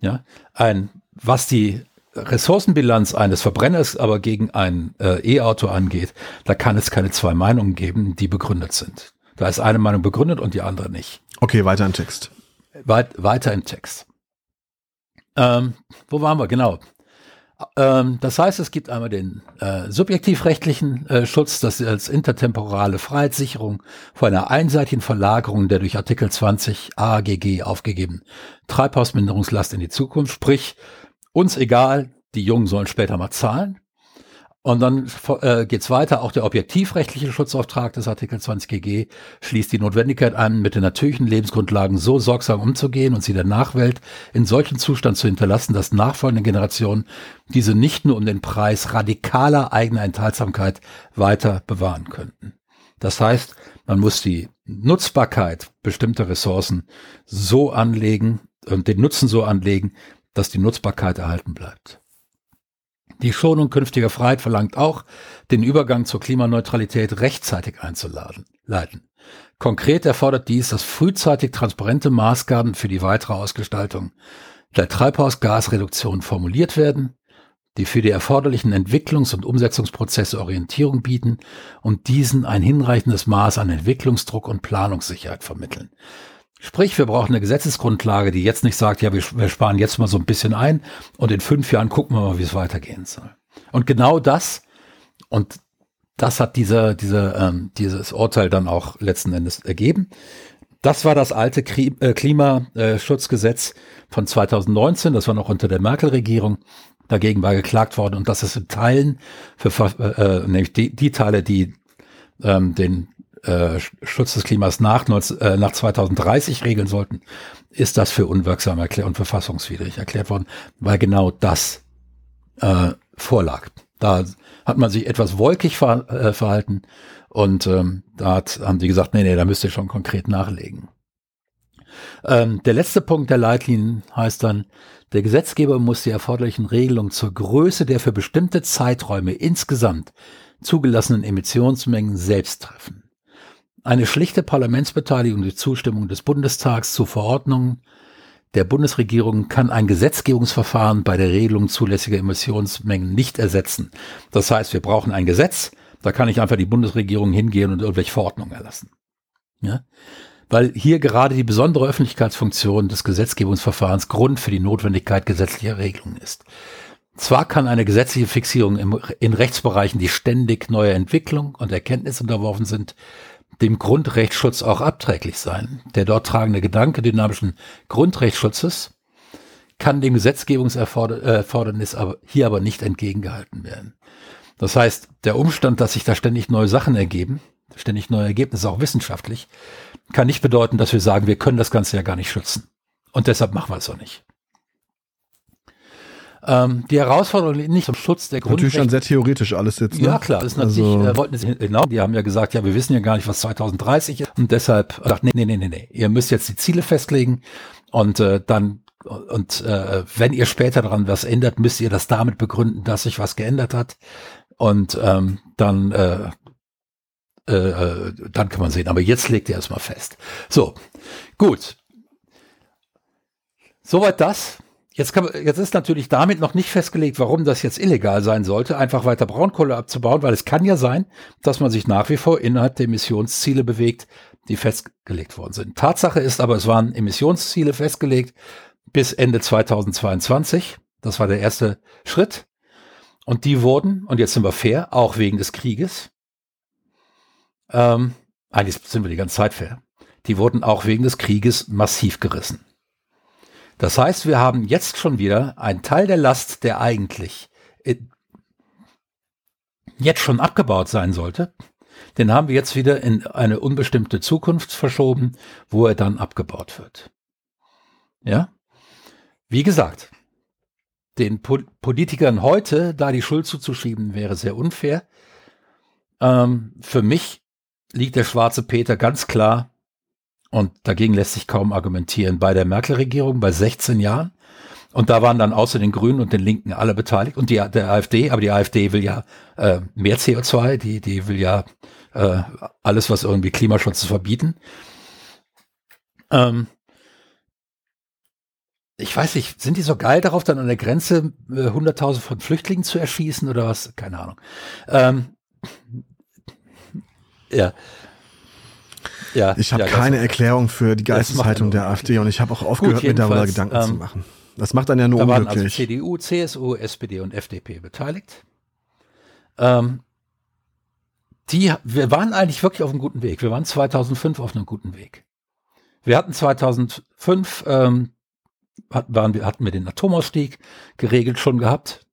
Ja, ein, was die Ressourcenbilanz eines Verbrenners aber gegen ein äh, E-Auto angeht, da kann es keine zwei Meinungen geben, die begründet sind. Da ist eine Meinung begründet und die andere nicht. Okay, weiter im Text. Weit, weiter im Text. Ähm, wo waren wir? Genau. Ähm, das heißt, es gibt einmal den äh, subjektivrechtlichen äh, Schutz, das als intertemporale Freiheitssicherung vor einer einseitigen Verlagerung der durch Artikel 20 AGG aufgegebenen Treibhausminderungslast in die Zukunft. Sprich, uns egal, die Jungen sollen später mal zahlen. Und dann äh, geht es weiter. Auch der objektivrechtliche Schutzauftrag des Artikel 20 GG schließt die Notwendigkeit an, mit den natürlichen Lebensgrundlagen so sorgsam umzugehen und sie der Nachwelt in solchen Zustand zu hinterlassen, dass nachfolgende Generationen diese nicht nur um den Preis radikaler eigener Enthaltsamkeit weiter bewahren könnten. Das heißt, man muss die Nutzbarkeit bestimmter Ressourcen so anlegen und den Nutzen so anlegen, dass die Nutzbarkeit erhalten bleibt. Die Schonung künftiger Freiheit verlangt auch, den Übergang zur Klimaneutralität rechtzeitig einzuladen. Leiten. Konkret erfordert dies, dass frühzeitig transparente Maßgaben für die weitere Ausgestaltung der Treibhausgasreduktion formuliert werden, die für die erforderlichen Entwicklungs- und Umsetzungsprozesse Orientierung bieten und diesen ein hinreichendes Maß an Entwicklungsdruck und Planungssicherheit vermitteln. Sprich, wir brauchen eine Gesetzesgrundlage, die jetzt nicht sagt, ja, wir, wir sparen jetzt mal so ein bisschen ein und in fünf Jahren gucken wir mal, wie es weitergehen soll. Und genau das, und das hat dieser, dieser, ähm, dieses Urteil dann auch letzten Endes ergeben. Das war das alte äh, Klimaschutzgesetz von 2019, das war noch unter der Merkel-Regierung. Dagegen war geklagt worden und das ist in Teilen für äh, nämlich die, die Teile, die ähm, den äh, Schutz des Klimas nach, äh, nach 2030 regeln sollten, ist das für unwirksam erklärt und verfassungswidrig erklärt worden, weil genau das äh, vorlag. Da hat man sich etwas wolkig ver äh, verhalten und ähm, da hat, haben die gesagt, nee, nee, da müsst ihr schon konkret nachlegen. Ähm, der letzte Punkt der Leitlinien heißt dann, der Gesetzgeber muss die erforderlichen Regelungen zur Größe der für bestimmte Zeiträume insgesamt zugelassenen Emissionsmengen selbst treffen. Eine schlichte Parlamentsbeteiligung durch Zustimmung des Bundestags zu Verordnungen der Bundesregierung kann ein Gesetzgebungsverfahren bei der Regelung zulässiger Emissionsmengen nicht ersetzen. Das heißt, wir brauchen ein Gesetz, da kann ich einfach die Bundesregierung hingehen und irgendwelche Verordnungen erlassen. Ja? Weil hier gerade die besondere Öffentlichkeitsfunktion des Gesetzgebungsverfahrens Grund für die Notwendigkeit gesetzlicher Regelungen ist. Zwar kann eine gesetzliche Fixierung im, in Rechtsbereichen, die ständig neuer Entwicklung und Erkenntnis unterworfen sind, dem Grundrechtsschutz auch abträglich sein. Der dort tragende Gedanke dynamischen Grundrechtsschutzes kann dem Gesetzgebungserfordernis aber hier aber nicht entgegengehalten werden. Das heißt, der Umstand, dass sich da ständig neue Sachen ergeben, ständig neue Ergebnisse, auch wissenschaftlich, kann nicht bedeuten, dass wir sagen, wir können das Ganze ja gar nicht schützen. Und deshalb machen wir es auch nicht. Ähm, die Herausforderung liegt nicht zum Schutz der Grundrechte. Natürlich schon sehr theoretisch alles jetzt. Ne? Ja, klar. Das ist natürlich, also, äh, wollten sie, genau, die haben ja gesagt, ja, wir wissen ja gar nicht, was 2030 ist. Und deshalb sagt, nee, nee, nee, nee, nee. Ihr müsst jetzt die Ziele festlegen und äh, dann und äh, wenn ihr später daran was ändert, müsst ihr das damit begründen, dass sich was geändert hat. Und ähm, dann äh, äh, äh dann kann man sehen. Aber jetzt legt ihr erstmal fest. So, gut. Soweit das. Jetzt, kann, jetzt ist natürlich damit noch nicht festgelegt, warum das jetzt illegal sein sollte, einfach weiter Braunkohle abzubauen, weil es kann ja sein, dass man sich nach wie vor innerhalb der Emissionsziele bewegt, die festgelegt worden sind. Tatsache ist aber, es waren Emissionsziele festgelegt bis Ende 2022. Das war der erste Schritt. Und die wurden, und jetzt sind wir fair, auch wegen des Krieges, ähm, eigentlich sind wir die ganze Zeit fair, die wurden auch wegen des Krieges massiv gerissen. Das heißt, wir haben jetzt schon wieder einen Teil der Last, der eigentlich jetzt schon abgebaut sein sollte, den haben wir jetzt wieder in eine unbestimmte Zukunft verschoben, wo er dann abgebaut wird. Ja? Wie gesagt, den po Politikern heute da die Schuld zuzuschieben, wäre sehr unfair. Ähm, für mich liegt der schwarze Peter ganz klar und dagegen lässt sich kaum argumentieren. Bei der Merkel-Regierung bei 16 Jahren. Und da waren dann außer den Grünen und den Linken alle beteiligt und die der AfD, aber die AfD will ja äh, mehr CO2, die die will ja äh, alles, was irgendwie Klimaschutz verbieten. Ähm, ich weiß nicht, sind die so geil darauf, dann an der Grenze äh, 100.000 von Flüchtlingen zu erschießen oder was? Keine Ahnung. Ähm, ja. Ja, ich habe ja, keine Erklärung für die Geisteshaltung der AfD und ich habe auch aufgehört, Gut, mir darüber Gedanken ähm, zu machen. Das macht dann ja nur da unglücklich. Waren also CDU, CSU, SPD und FDP beteiligt. Ähm, die, wir waren eigentlich wirklich auf einem guten Weg. Wir waren 2005 auf einem guten Weg. Wir hatten 2005 ähm, hatten, waren, wir, hatten wir den Atomausstieg geregelt schon gehabt.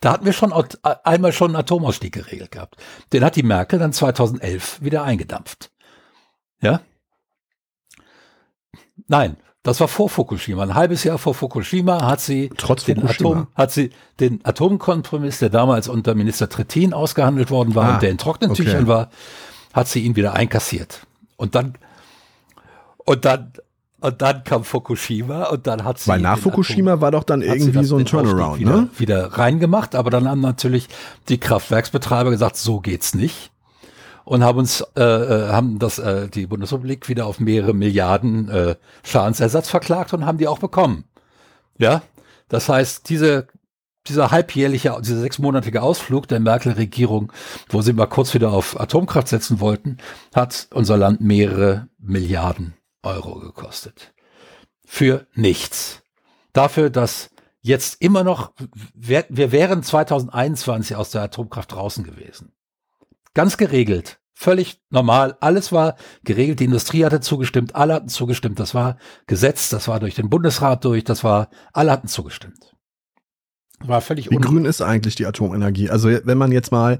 Da hatten wir schon einmal schon einen Atomausstieg geregelt gehabt. Den hat die Merkel dann 2011 wieder eingedampft. Ja? Nein, das war vor Fukushima. Ein halbes Jahr vor Fukushima hat sie Trotz den Fukushima. Atom, hat sie den Atomkompromiss, der damals unter Minister Trittin ausgehandelt worden war ah, und der in trockenen okay. Tüchern war, hat sie ihn wieder einkassiert. Und dann und dann und dann kam Fukushima und dann hat sie. Weil nach Fukushima Atom, war doch dann irgendwie so ein Turnaround, wieder, ne? Wieder reingemacht, aber dann haben natürlich die Kraftwerksbetreiber gesagt, so geht's nicht und haben uns äh, äh, haben das äh, die Bundesrepublik wieder auf mehrere Milliarden äh, Schadensersatz verklagt und haben die auch bekommen. Ja, das heißt, diese dieser halbjährliche, dieser sechsmonatige Ausflug der Merkel-Regierung, wo sie mal kurz wieder auf Atomkraft setzen wollten, hat unser Land mehrere Milliarden Euro gekostet. Für nichts. Dafür, dass jetzt immer noch, wir, wir wären 2021 aus der Atomkraft draußen gewesen. Ganz geregelt. Völlig normal. Alles war geregelt. Die Industrie hatte zugestimmt. Alle hatten zugestimmt. Das war Gesetz. Das war durch den Bundesrat durch. Das war, alle hatten zugestimmt. War völlig Wie grün ist eigentlich die Atomenergie? Also wenn man jetzt mal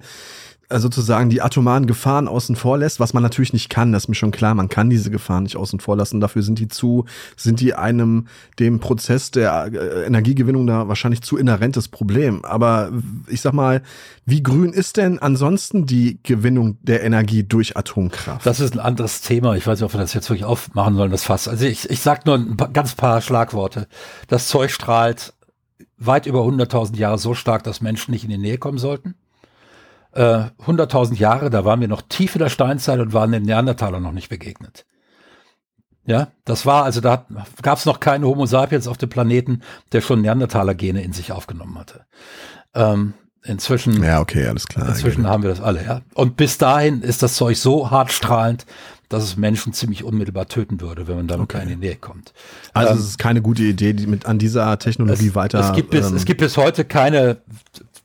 äh, sozusagen die atomaren Gefahren außen vor lässt, was man natürlich nicht kann, das ist mir schon klar, man kann diese Gefahren nicht außen vor lassen, dafür sind die zu, sind die einem, dem Prozess der äh, Energiegewinnung da wahrscheinlich zu inhärentes Problem. Aber ich sag mal, wie grün ist denn ansonsten die Gewinnung der Energie durch Atomkraft? Das ist ein anderes Thema. Ich weiß nicht, ob wir das jetzt wirklich aufmachen sollen, das Fass. Also ich, ich sag nur ein paar, ganz paar Schlagworte. Das Zeug strahlt weit über 100.000 Jahre so stark, dass Menschen nicht in die Nähe kommen sollten äh, 100.000 Jahre, da waren wir noch tief in der Steinzeit und waren den Neandertalern noch nicht begegnet. Ja, das war, also da gab es noch keinen Homo sapiens auf dem Planeten, der schon Neandertaler-Gene in sich aufgenommen hatte. Ähm, inzwischen, ja, okay, alles klar. Inzwischen haben wir das alle, ja. Und bis dahin ist das Zeug so hart strahlend, dass es Menschen ziemlich unmittelbar töten würde, wenn man damit okay. in die Nähe kommt. Also ähm, es ist keine gute Idee, die mit an dieser Technologie es, weiter. Es gibt, bis, ähm, es gibt bis heute keine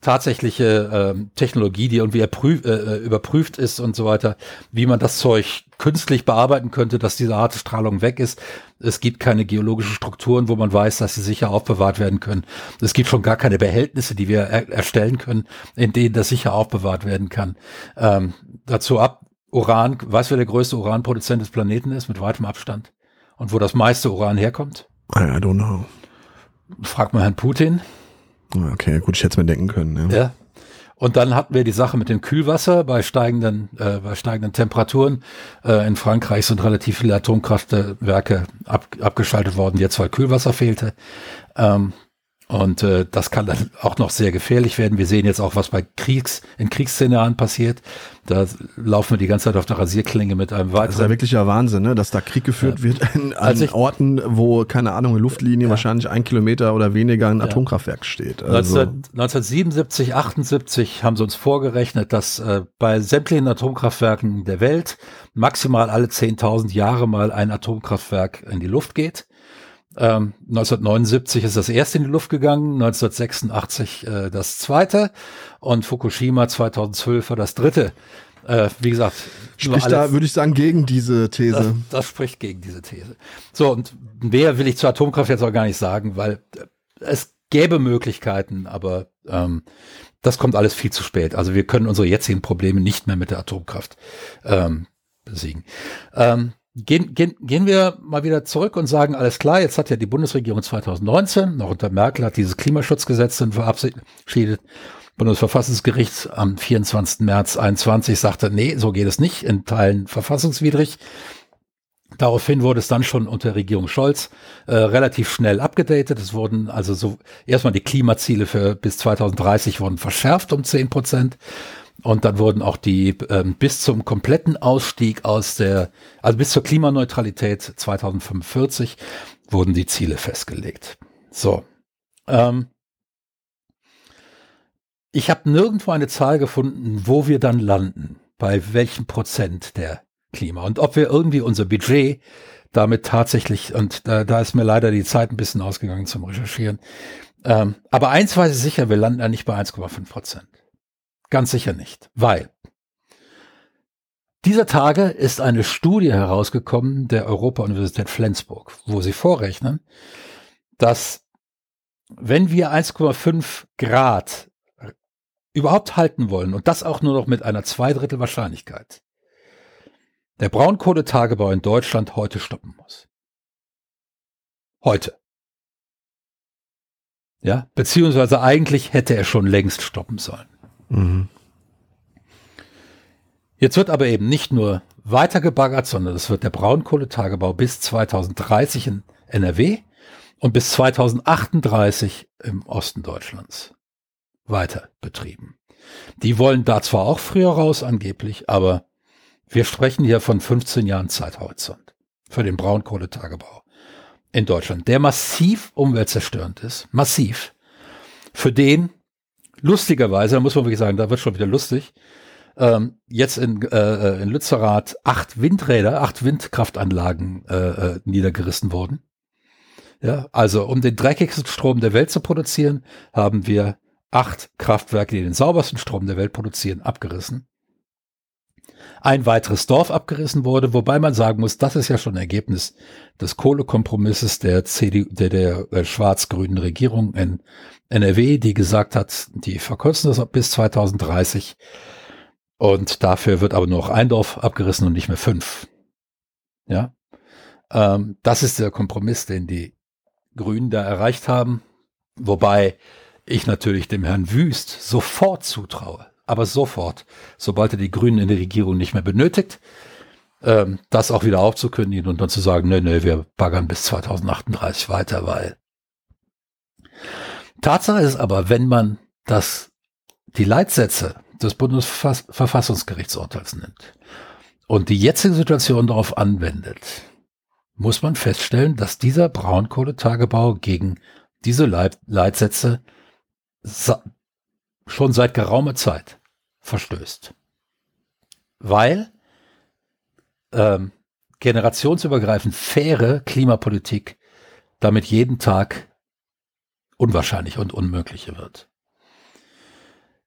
tatsächliche äh, Technologie, die irgendwie erprüf, äh, überprüft ist und so weiter, wie man das Zeug künstlich bearbeiten könnte, dass diese harte Strahlung weg ist. Es gibt keine geologischen Strukturen, wo man weiß, dass sie sicher aufbewahrt werden können. Es gibt schon gar keine Behältnisse, die wir er erstellen können, in denen das sicher aufbewahrt werden kann. Ähm, dazu ab, Uran, weißt du, wer der größte Uranproduzent des Planeten ist, mit weitem Abstand? Und wo das meiste Uran herkommt? I don't know. Frag mal Herrn Putin. Okay, gut, ich hätte es mir denken können. Ja. ja. Und dann hatten wir die Sache mit dem Kühlwasser bei steigenden, äh, bei steigenden Temperaturen. Äh, in Frankreich sind relativ viele Atomkraftwerke ab, abgeschaltet worden, jetzt weil Kühlwasser fehlte. Ähm, und äh, das kann dann auch noch sehr gefährlich werden. Wir sehen jetzt auch, was bei Kriegs, in Kriegsszenarien passiert. Da laufen wir die ganze Zeit auf der Rasierklinge mit einem weiteren. Das ist ja wirklicher Wahnsinn, ne? dass da Krieg geführt ja. wird an, an ich, Orten, wo, keine Ahnung, eine Luftlinie ja. wahrscheinlich ein Kilometer oder weniger ein. Atomkraftwerk steht. Also 1977, 78 haben sie uns vorgerechnet, dass äh, bei sämtlichen Atomkraftwerken der Welt maximal alle 10.000 Jahre mal ein Atomkraftwerk in die Luft geht. Ähm, 1979 ist das erste in die Luft gegangen, 1986 äh, das zweite und Fukushima 2012 war das dritte. Äh, wie gesagt, spricht da, würde ich sagen, gegen diese These. Das, das, spricht gegen diese These. So, und mehr will ich zur Atomkraft jetzt auch gar nicht sagen, weil äh, es gäbe Möglichkeiten, aber ähm, das kommt alles viel zu spät. Also wir können unsere jetzigen Probleme nicht mehr mit der Atomkraft ähm, besiegen. Ähm, Gehen, gehen, gehen wir mal wieder zurück und sagen, alles klar, jetzt hat ja die Bundesregierung 2019, noch unter Merkel, hat dieses Klimaschutzgesetz dann verabschiedet. Bundesverfassungsgericht am 24. März 21 sagte, nee, so geht es nicht, in Teilen verfassungswidrig. Daraufhin wurde es dann schon unter Regierung Scholz äh, relativ schnell abgedatet. Es wurden also so erstmal die Klimaziele für bis 2030 wurden verschärft um 10 Prozent. Und dann wurden auch die ähm, bis zum kompletten Ausstieg aus der, also bis zur Klimaneutralität 2045 wurden die Ziele festgelegt. So. Ähm, ich habe nirgendwo eine Zahl gefunden, wo wir dann landen, bei welchem Prozent der Klima und ob wir irgendwie unser Budget damit tatsächlich, und da, da ist mir leider die Zeit ein bisschen ausgegangen zum Recherchieren. Ähm, aber eins weiß ich sicher, wir landen ja nicht bei 1,5 Prozent. Ganz sicher nicht, weil dieser Tage ist eine Studie herausgekommen der Europa-Universität Flensburg, wo sie vorrechnen, dass wenn wir 1,5 Grad überhaupt halten wollen und das auch nur noch mit einer Zweidrittel Wahrscheinlichkeit, der Braunkohletagebau in Deutschland heute stoppen muss. Heute. Ja, beziehungsweise eigentlich hätte er schon längst stoppen sollen. Mhm. Jetzt wird aber eben nicht nur weitergebaggert, sondern es wird der Braunkohletagebau bis 2030 in NRW und bis 2038 im Osten Deutschlands weiter betrieben. Die wollen da zwar auch früher raus angeblich, aber wir sprechen hier von 15 Jahren Zeithorizont für den Braunkohletagebau in Deutschland, der massiv umweltzerstörend ist, massiv, für den lustigerweise, da muss man wirklich sagen, da wird schon wieder lustig, ähm, jetzt in, äh, in Lützerath acht Windräder, acht Windkraftanlagen äh, äh, niedergerissen wurden. Ja, also um den dreckigsten Strom der Welt zu produzieren, haben wir acht Kraftwerke, die den saubersten Strom der Welt produzieren, abgerissen. Ein weiteres Dorf abgerissen wurde, wobei man sagen muss, das ist ja schon Ergebnis des Kohlekompromisses der CDU, der, der äh, schwarz-grünen Regierung in NRW, die gesagt hat, die verkürzen das bis 2030 und dafür wird aber nur noch ein Dorf abgerissen und nicht mehr fünf. Ja, ähm, das ist der Kompromiss, den die Grünen da erreicht haben, wobei ich natürlich dem Herrn Wüst sofort zutraue, aber sofort, sobald er die Grünen in der Regierung nicht mehr benötigt, ähm, das auch wieder aufzukündigen und dann zu sagen, nee, nee, wir baggern bis 2038 weiter, weil Tatsache ist aber, wenn man das, die Leitsätze des Bundesverfassungsgerichtsurteils nimmt und die jetzige Situation darauf anwendet, muss man feststellen, dass dieser Braunkohletagebau gegen diese Leit Leitsätze schon seit geraumer Zeit verstößt. Weil ähm, generationsübergreifend faire Klimapolitik damit jeden Tag unwahrscheinlich und unmöglicher wird.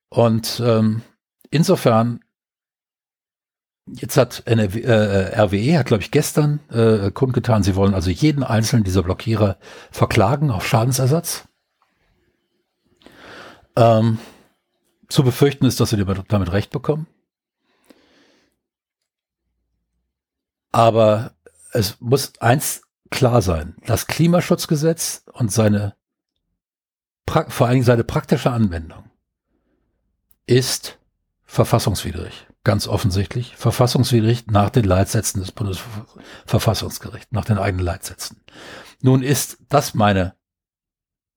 Und ähm, insofern, jetzt hat NRW, äh, RWE, hat glaube ich gestern äh, kundgetan, sie wollen also jeden einzelnen dieser Blockierer verklagen auf Schadensersatz. Ähm, zu befürchten ist, dass sie damit recht bekommen. Aber es muss eins klar sein, das Klimaschutzgesetz und seine, vor allen Dingen seine praktische Anwendung ist verfassungswidrig. Ganz offensichtlich verfassungswidrig nach den Leitsätzen des Bundesverfassungsgerichts, nach den eigenen Leitsätzen. Nun ist das meine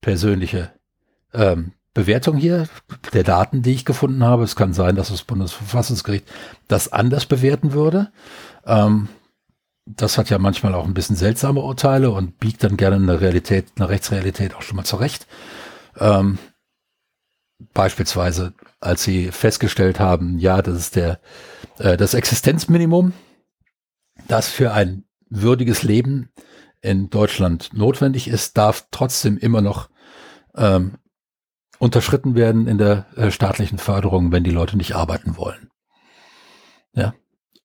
persönliche ähm, Bewertung hier der Daten, die ich gefunden habe. Es kann sein, dass das Bundesverfassungsgericht das anders bewerten würde. Ähm, das hat ja manchmal auch ein bisschen seltsame Urteile und biegt dann gerne eine Realität, eine Rechtsrealität auch schon mal zurecht. Ähm, beispielsweise, als sie festgestellt haben, ja, das ist der, äh, das Existenzminimum, das für ein würdiges Leben in Deutschland notwendig ist, darf trotzdem immer noch ähm, unterschritten werden in der äh, staatlichen Förderung, wenn die Leute nicht arbeiten wollen. Ja.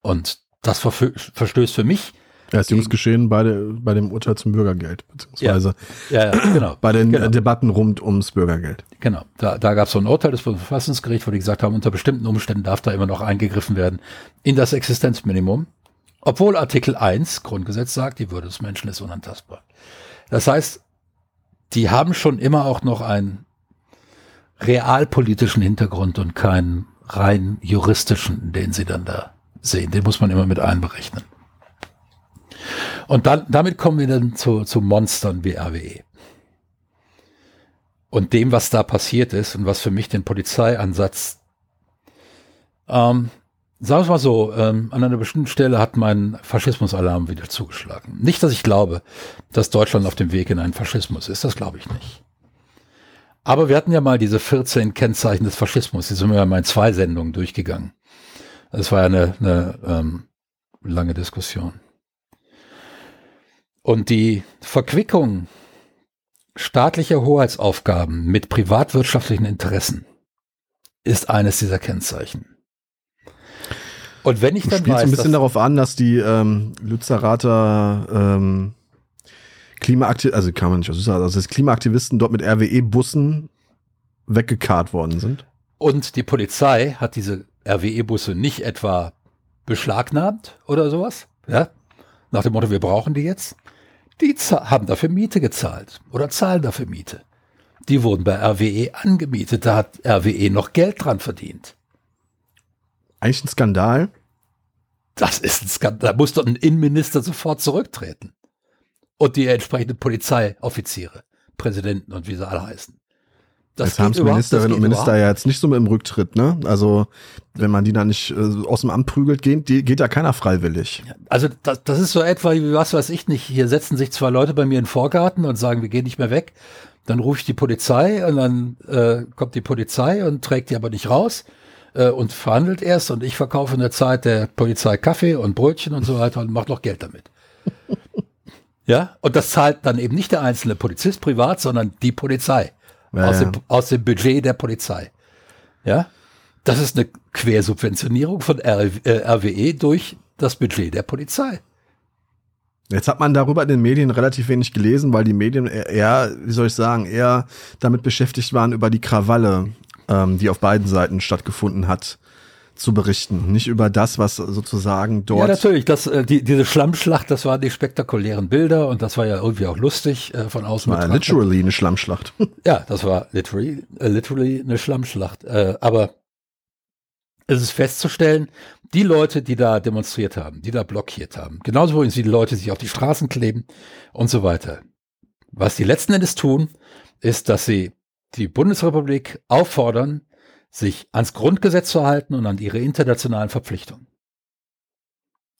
Und das verstößt für mich Erstungsgeschehen bei, der, bei dem Urteil zum Bürgergeld, beziehungsweise ja, ja, ja, genau. bei den genau. Debatten rund ums Bürgergeld. Genau, da, da gab es so ein Urteil des Verfassungsgerichts, wo die gesagt haben, unter bestimmten Umständen darf da immer noch eingegriffen werden in das Existenzminimum, obwohl Artikel 1 Grundgesetz sagt, die Würde des Menschen ist unantastbar. Das heißt, die haben schon immer auch noch einen realpolitischen Hintergrund und keinen rein juristischen, den sie dann da sehen. Den muss man immer mit einberechnen. Und dann, damit kommen wir dann zu, zu Monstern wie RWE. Und dem, was da passiert ist und was für mich den Polizeiansatz, ähm, sagen wir mal so, ähm, an einer bestimmten Stelle hat mein Faschismusalarm wieder zugeschlagen. Nicht, dass ich glaube, dass Deutschland auf dem Weg in einen Faschismus ist, das glaube ich nicht. Aber wir hatten ja mal diese 14 Kennzeichen des Faschismus, die sind wir ja mal in zwei Sendungen durchgegangen. Das war ja eine, eine ähm, lange Diskussion. Und die Verquickung staatlicher Hoheitsaufgaben mit privatwirtschaftlichen Interessen ist eines dieser Kennzeichen. Und wenn ich du dann weiß, ein bisschen darauf an, dass die ähm, Lützerater ähm, Klimaaktivisten, also kann man nicht sagen, also dass Klimaaktivisten dort mit RWE-Bussen weggekarrt worden sind. Und die Polizei hat diese RWE-Busse nicht etwa beschlagnahmt oder sowas, ja, nach dem Motto, wir brauchen die jetzt, die haben dafür Miete gezahlt oder zahlen dafür Miete. Die wurden bei RWE angemietet, da hat RWE noch Geld dran verdient. Eigentlich ein Skandal. Das ist ein Skandal. Da muss doch ein Innenminister sofort zurücktreten. Und die entsprechenden Polizeioffiziere, Präsidenten und wie sie alle heißen. Das, das haben Ministerinnen und Minister ja jetzt nicht so mit im Rücktritt, ne? Also wenn man die dann nicht äh, aus dem Amt prügelt, geht, die, geht ja keiner freiwillig. Also das, das ist so etwa, wie was weiß ich nicht, hier setzen sich zwei Leute bei mir in den Vorgarten und sagen, wir gehen nicht mehr weg. Dann rufe ich die Polizei und dann äh, kommt die Polizei und trägt die aber nicht raus äh, und verhandelt erst und ich verkaufe in der Zeit der Polizei Kaffee und Brötchen und so weiter und mache noch Geld damit. Ja, und das zahlt dann eben nicht der einzelne Polizist privat, sondern die Polizei. Ja, aus. Dem, aus dem Budget der Polizei. Ja, das ist eine Quersubventionierung von RWE äh, durch das Budget der Polizei. Jetzt hat man darüber in den Medien relativ wenig gelesen, weil die Medien eher, wie soll ich sagen, eher damit beschäftigt waren, über die Krawalle, ähm, die auf beiden Seiten stattgefunden hat, zu berichten. Nicht über das, was sozusagen dort. Ja, natürlich. Das, äh, die, diese Schlammschlacht, das waren die spektakulären Bilder und das war ja irgendwie auch lustig äh, von außen. War literally eine Schlammschlacht. ja, das war literally, äh, literally eine Schlammschlacht. Aber es ist festzustellen, die Leute, die da demonstriert haben, die da blockiert haben, genauso wie die Leute, die sich auf die Straßen kleben und so weiter. Was die letzten Endes tun, ist, dass sie die Bundesrepublik auffordern, sich ans Grundgesetz zu halten und an ihre internationalen Verpflichtungen.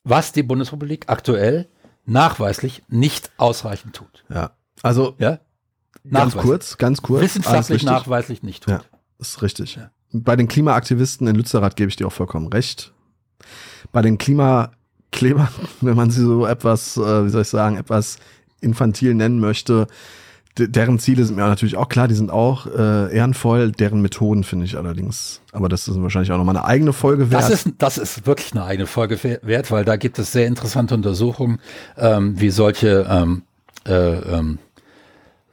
Was die Bundesrepublik aktuell nachweislich nicht ausreichend tut. Ja, also ja? ganz kurz, ganz kurz. Wissenschaftlich nachweislich nicht tut. Ja, ist richtig. Ja. Bei den Klimaaktivisten in Lützerath gebe ich dir auch vollkommen recht. Bei den Klimaklebern, wenn man sie so etwas, äh, wie soll ich sagen, etwas infantil nennen möchte, deren Ziele sind mir natürlich auch klar, die sind auch äh, ehrenvoll, deren Methoden finde ich allerdings, aber das ist wahrscheinlich auch nochmal eine eigene Folge wert. Das ist, das ist wirklich eine eigene Folge wert, weil da gibt es sehr interessante Untersuchungen, ähm, wie solche ähm, äh, ähm,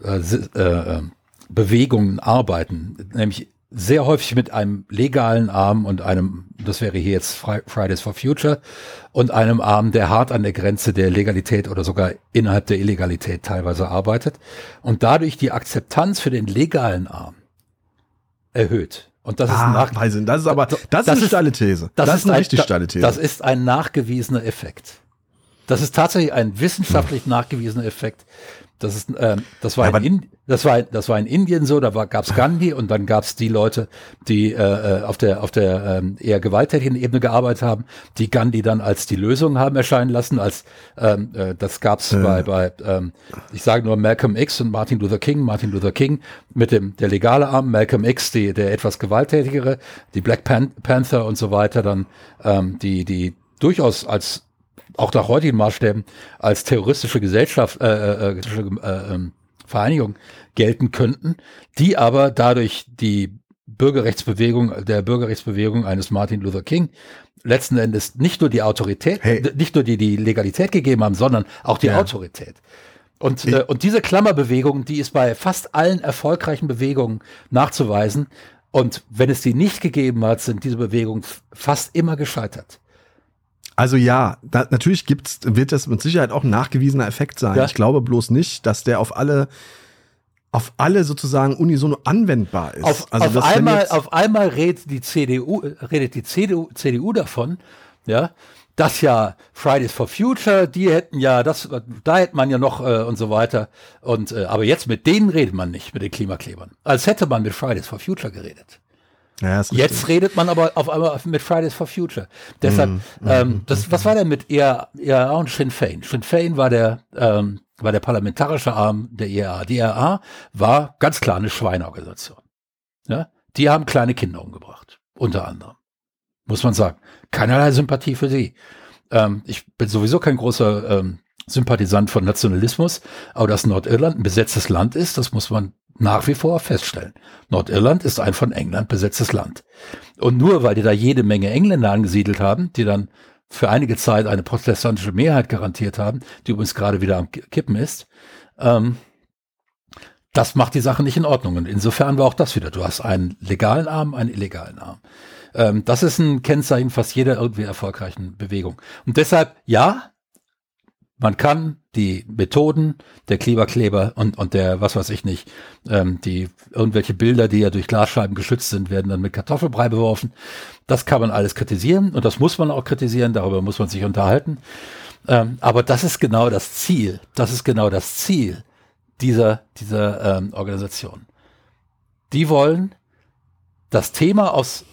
äh, äh, Bewegungen arbeiten, nämlich sehr häufig mit einem legalen Arm und einem, das wäre hier jetzt Fridays for Future, und einem Arm, der hart an der Grenze der Legalität oder sogar innerhalb der Illegalität teilweise arbeitet und dadurch die Akzeptanz für den legalen Arm erhöht. Und das ah, ist Wahnsinn. Das ist aber das, das ist eine steile These. Das, das ist eine ein, richtig steile These. Das ist ein nachgewiesener Effekt. Das ist tatsächlich ein wissenschaftlich hm. nachgewiesener Effekt, das ist, äh, das war, ja, in, das war, das war in Indien so. Da war, gab's Gandhi und dann gab's die Leute, die äh, äh, auf der auf der ähm, eher gewalttätigen Ebene gearbeitet haben, die Gandhi dann als die Lösung haben erscheinen lassen. Als ähm, äh, das gab's ja. bei bei ähm, ich sage nur Malcolm X und Martin Luther King. Martin Luther King mit dem der legale Arm, Malcolm X die der etwas gewalttätigere, die Black Pan Panther und so weiter. Dann ähm, die die durchaus als auch nach heutigen Maßstäben als terroristische Gesellschaft, äh, äh, äh, ähm, Vereinigung gelten könnten, die aber dadurch die Bürgerrechtsbewegung, der Bürgerrechtsbewegung eines Martin Luther King letzten Endes nicht nur die Autorität, hey. nicht nur die, die Legalität gegeben haben, sondern auch die ja. Autorität. Und, äh, und diese Klammerbewegung, die ist bei fast allen erfolgreichen Bewegungen nachzuweisen. Und wenn es die nicht gegeben hat, sind diese Bewegungen fast immer gescheitert. Also ja, da, natürlich gibt's, wird das mit Sicherheit auch ein nachgewiesener Effekt sein. Ja. Ich glaube bloß nicht, dass der auf alle auf alle sozusagen unisono anwendbar ist. Auf, also auf einmal, auf einmal redet die CDU, redet die CDU, CDU davon, ja, dass ja Fridays for Future, die hätten ja, das, da hätte man ja noch äh, und so weiter. Und äh, aber jetzt mit denen redet man nicht, mit den Klimaklebern. Als hätte man mit Fridays for Future geredet. Ja, Jetzt redet man aber auf einmal mit Fridays for Future. Deshalb, mm, ähm, mm, das, was war denn mit IRA und Sinn Fein? Sinn Fein war der, ähm, war der parlamentarische Arm der IRA. Die IRA war ganz klar eine Schweineorganisation. Ja? Die haben kleine Kinder umgebracht, unter anderem. Muss man sagen. Keinerlei Sympathie für sie. Ähm, ich bin sowieso kein großer ähm, Sympathisant von Nationalismus, aber dass Nordirland ein besetztes Land ist, das muss man nach wie vor feststellen. Nordirland ist ein von England besetztes Land. Und nur weil die da jede Menge Engländer angesiedelt haben, die dann für einige Zeit eine protestantische Mehrheit garantiert haben, die übrigens gerade wieder am Kippen ist, ähm, das macht die Sache nicht in Ordnung. Und insofern war auch das wieder. Du hast einen legalen Arm, einen illegalen Arm. Ähm, das ist ein Kennzeichen fast jeder irgendwie erfolgreichen Bewegung. Und deshalb, ja, man kann die Methoden der Kleberkleber und, und der, was weiß ich nicht, ähm, die irgendwelche Bilder, die ja durch Glasscheiben geschützt sind, werden dann mit Kartoffelbrei beworfen. Das kann man alles kritisieren und das muss man auch kritisieren, darüber muss man sich unterhalten. Ähm, aber das ist genau das Ziel. Das ist genau das Ziel dieser, dieser ähm, Organisation. Die wollen das Thema aufs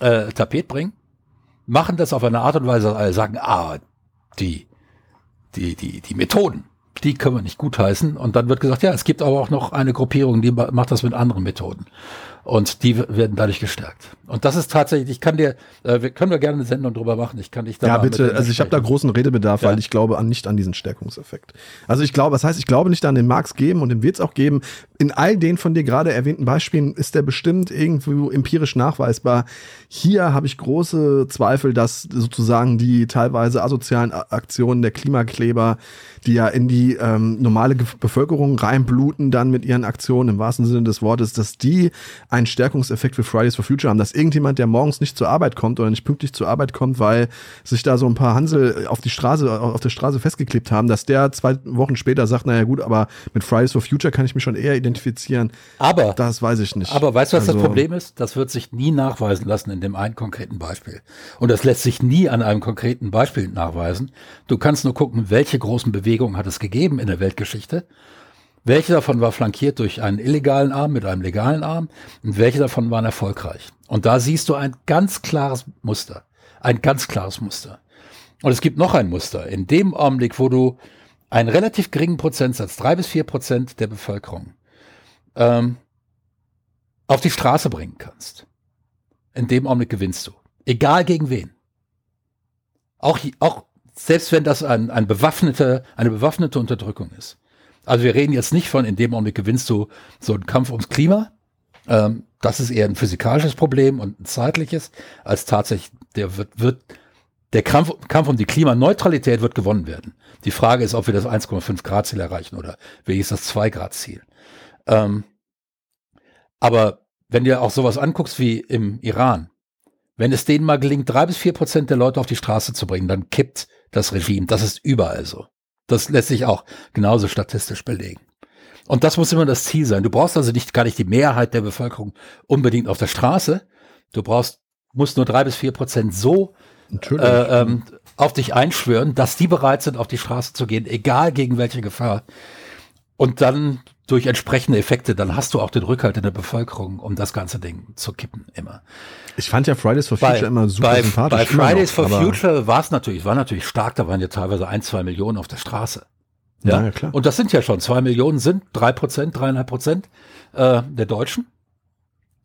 äh, Tapet bringen, machen das auf eine Art und Weise, dass alle sagen, ah, die die, die, die Methoden, die können wir nicht gutheißen. Und dann wird gesagt, ja, es gibt aber auch noch eine Gruppierung, die macht das mit anderen Methoden. Und die werden dadurch gestärkt. Und das ist tatsächlich, ich kann dir, äh, wir können wir gerne eine Sendung drüber machen. Ich kann dich da Ja, bitte. Also ich habe da großen Redebedarf, ja. weil ich glaube an, nicht an diesen Stärkungseffekt. Also ich glaube, das heißt, ich glaube nicht an den Marx geben und den wird es auch geben. In all den von dir gerade erwähnten Beispielen ist der bestimmt irgendwo empirisch nachweisbar. Hier habe ich große Zweifel, dass sozusagen die teilweise asozialen Aktionen der Klimakleber, die ja in die ähm, normale Bevölkerung reinbluten, dann mit ihren Aktionen im wahrsten Sinne des Wortes, dass die einen Stärkungseffekt für Fridays for Future haben, dass irgendjemand, der morgens nicht zur Arbeit kommt oder nicht pünktlich zur Arbeit kommt, weil sich da so ein paar Hansel auf die Straße, auf der Straße festgeklebt haben, dass der zwei Wochen später sagt, naja gut, aber mit Fridays for Future kann ich mich schon eher identifizieren. Aber das weiß ich nicht. Aber weißt du, was also, das Problem ist? Das wird sich nie nachweisen lassen in dem einen konkreten Beispiel. Und das lässt sich nie an einem konkreten Beispiel nachweisen. Du kannst nur gucken, welche großen Bewegungen hat es gegeben in der Weltgeschichte welche davon war flankiert durch einen illegalen Arm mit einem legalen Arm und welche davon waren erfolgreich? Und da siehst du ein ganz klares Muster. Ein ganz klares Muster. Und es gibt noch ein Muster. In dem Augenblick, wo du einen relativ geringen Prozentsatz, drei bis vier Prozent der Bevölkerung, ähm, auf die Straße bringen kannst, in dem Augenblick gewinnst du. Egal gegen wen. Auch, auch selbst wenn das ein, ein bewaffnete, eine bewaffnete Unterdrückung ist. Also wir reden jetzt nicht von, in dem Augenblick gewinnst du so einen Kampf ums Klima. Ähm, das ist eher ein physikalisches Problem und ein zeitliches, als tatsächlich, der wird, wird, der Kampf, Kampf um die Klimaneutralität wird gewonnen werden. Die Frage ist, ob wir das 1,5 Grad Ziel erreichen oder welches das 2 Grad Ziel. Ähm, aber wenn du auch sowas anguckst wie im Iran, wenn es denen mal gelingt, drei bis vier Prozent der Leute auf die Straße zu bringen, dann kippt das Regime. Das ist überall so. Das lässt sich auch genauso statistisch belegen. Und das muss immer das Ziel sein. Du brauchst also nicht gar nicht die Mehrheit der Bevölkerung unbedingt auf der Straße. Du brauchst, musst nur drei bis vier Prozent so äh, ähm, auf dich einschwören, dass die bereit sind, auf die Straße zu gehen, egal gegen welche Gefahr. Und dann durch entsprechende Effekte, dann hast du auch den Rückhalt in der Bevölkerung, um das ganze Ding zu kippen, immer. Ich fand ja Fridays for Future bei, immer super bei, sympathisch. Bei Fridays noch, for Future war es natürlich, war natürlich stark, da waren ja teilweise ein, zwei Millionen auf der Straße. Ja, ja klar. Und das sind ja schon, zwei Millionen sind drei Prozent, dreieinhalb Prozent äh, der Deutschen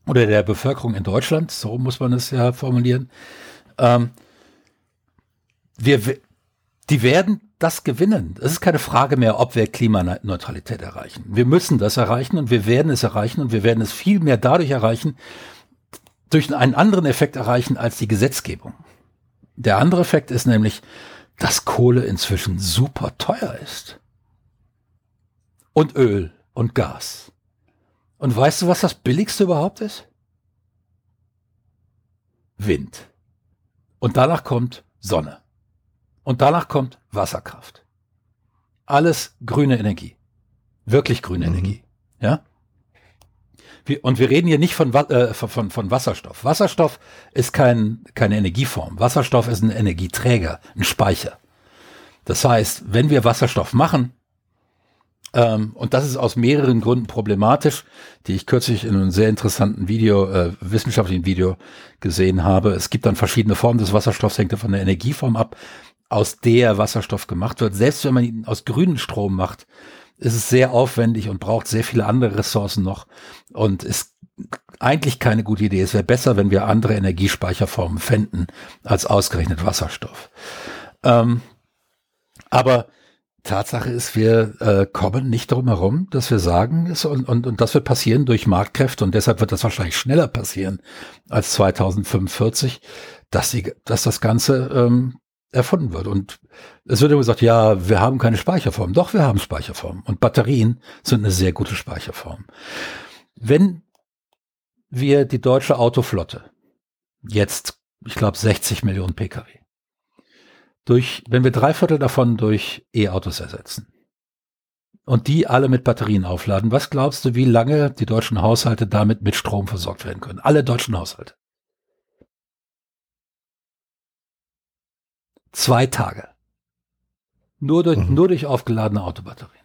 oder der Bevölkerung in Deutschland, so muss man es ja formulieren. Ähm, wir, die werden das gewinnen. Es ist keine Frage mehr, ob wir Klimaneutralität erreichen. Wir müssen das erreichen und wir werden es erreichen und wir werden es viel mehr dadurch erreichen, durch einen anderen Effekt erreichen als die Gesetzgebung. Der andere Effekt ist nämlich, dass Kohle inzwischen super teuer ist. Und Öl und Gas. Und weißt du, was das billigste überhaupt ist? Wind. Und danach kommt Sonne. Und danach kommt Wasserkraft. Alles grüne Energie. Wirklich grüne mhm. Energie. Ja? und wir reden hier nicht von, äh, von, von Wasserstoff. Wasserstoff ist kein, keine Energieform. Wasserstoff ist ein Energieträger, ein Speicher. Das heißt, wenn wir Wasserstoff machen, ähm, und das ist aus mehreren Gründen problematisch, die ich kürzlich in einem sehr interessanten Video, äh, wissenschaftlichen Video gesehen habe. Es gibt dann verschiedene Formen des Wasserstoffs, hängt von der Energieform ab aus der Wasserstoff gemacht wird. Selbst wenn man ihn aus grünen Strom macht, ist es sehr aufwendig und braucht sehr viele andere Ressourcen noch und ist eigentlich keine gute Idee. Es wäre besser, wenn wir andere Energiespeicherformen fänden als ausgerechnet Wasserstoff. Ähm, aber Tatsache ist, wir äh, kommen nicht darum herum, dass wir sagen, es, und, und, und das wird passieren durch Marktkräfte und deshalb wird das wahrscheinlich schneller passieren als 2045, dass, die, dass das Ganze ähm, erfunden wird. Und es wird immer gesagt, ja, wir haben keine Speicherform. Doch, wir haben Speicherform. Und Batterien sind eine sehr gute Speicherform. Wenn wir die deutsche Autoflotte jetzt, ich glaube, 60 Millionen Pkw, durch, wenn wir drei Viertel davon durch E-Autos ersetzen und die alle mit Batterien aufladen, was glaubst du, wie lange die deutschen Haushalte damit mit Strom versorgt werden können? Alle deutschen Haushalte. Zwei Tage. Nur durch, mhm. nur durch aufgeladene Autobatterien.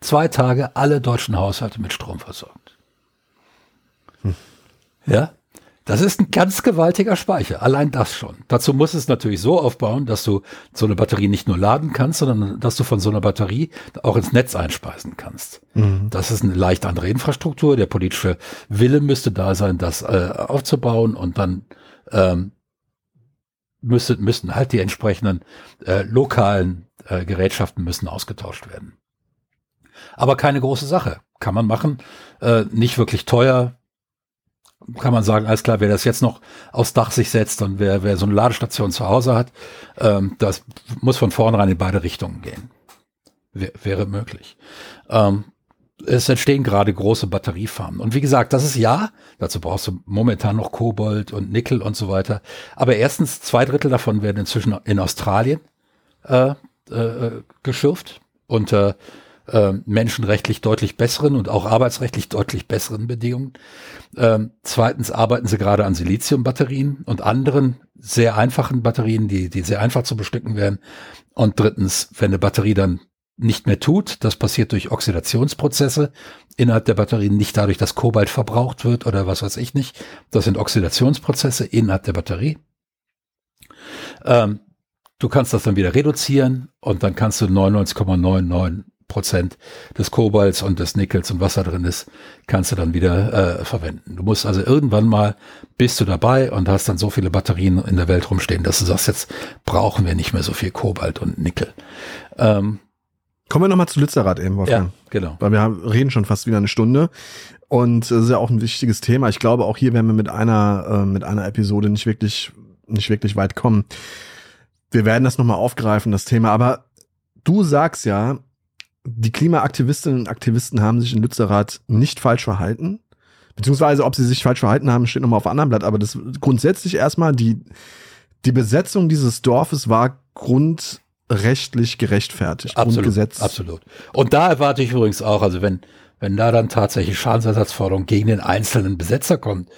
Zwei Tage alle deutschen Haushalte mit Strom versorgt. Mhm. Ja? Das ist ein ganz gewaltiger Speicher, allein das schon. Dazu muss es natürlich so aufbauen, dass du so eine Batterie nicht nur laden kannst, sondern dass du von so einer Batterie auch ins Netz einspeisen kannst. Mhm. Das ist eine leicht andere Infrastruktur. Der politische Wille müsste da sein, das äh, aufzubauen und dann ähm, müsste, müssten halt die entsprechenden äh, lokalen äh, Gerätschaften müssen ausgetauscht werden. Aber keine große Sache. Kann man machen. Äh, nicht wirklich teuer kann man sagen, alles klar, wer das jetzt noch aufs Dach sich setzt und wer, wer so eine Ladestation zu Hause hat, ähm, das muss von vornherein in beide Richtungen gehen. W wäre möglich. Ähm, es entstehen gerade große Batteriefarmen. Und wie gesagt, das ist ja, dazu brauchst du momentan noch Kobold und Nickel und so weiter. Aber erstens, zwei Drittel davon werden inzwischen in Australien äh, äh, geschürft unter äh, menschenrechtlich deutlich besseren und auch arbeitsrechtlich deutlich besseren Bedingungen. Ähm, zweitens arbeiten sie gerade an Siliziumbatterien und anderen sehr einfachen Batterien, die, die sehr einfach zu bestücken werden. Und drittens, wenn eine Batterie dann nicht mehr tut, das passiert durch Oxidationsprozesse innerhalb der Batterien, nicht dadurch, dass Kobalt verbraucht wird oder was weiß ich nicht. Das sind Oxidationsprozesse innerhalb der Batterie. Ähm, du kannst das dann wieder reduzieren und dann kannst du 99,99 Prozent des Kobalts und des Nickels und was da drin ist, kannst du dann wieder äh, verwenden. Du musst also irgendwann mal bist du dabei und hast dann so viele Batterien in der Welt rumstehen, dass du sagst, jetzt brauchen wir nicht mehr so viel Kobalt und Nickel. Ähm, Kommen wir nochmal zu Lützerath eben, Wolfgang. Ja, genau. Weil wir haben, reden schon fast wieder eine Stunde. Und das ist ja auch ein wichtiges Thema. Ich glaube, auch hier werden wir mit einer, äh, mit einer Episode nicht wirklich, nicht wirklich weit kommen. Wir werden das nochmal aufgreifen, das Thema. Aber du sagst ja, die Klimaaktivistinnen und Aktivisten haben sich in Lützerath nicht falsch verhalten. Beziehungsweise, ob sie sich falsch verhalten haben, steht nochmal auf einem anderen Blatt. Aber das grundsätzlich erstmal, die, die Besetzung dieses Dorfes war grundrechtlich gerechtfertigt. Absolut, Grundgesetz. absolut. Und da erwarte ich übrigens auch, also wenn, wenn da dann tatsächlich Schadensersatzforderung gegen den einzelnen Besetzer kommt,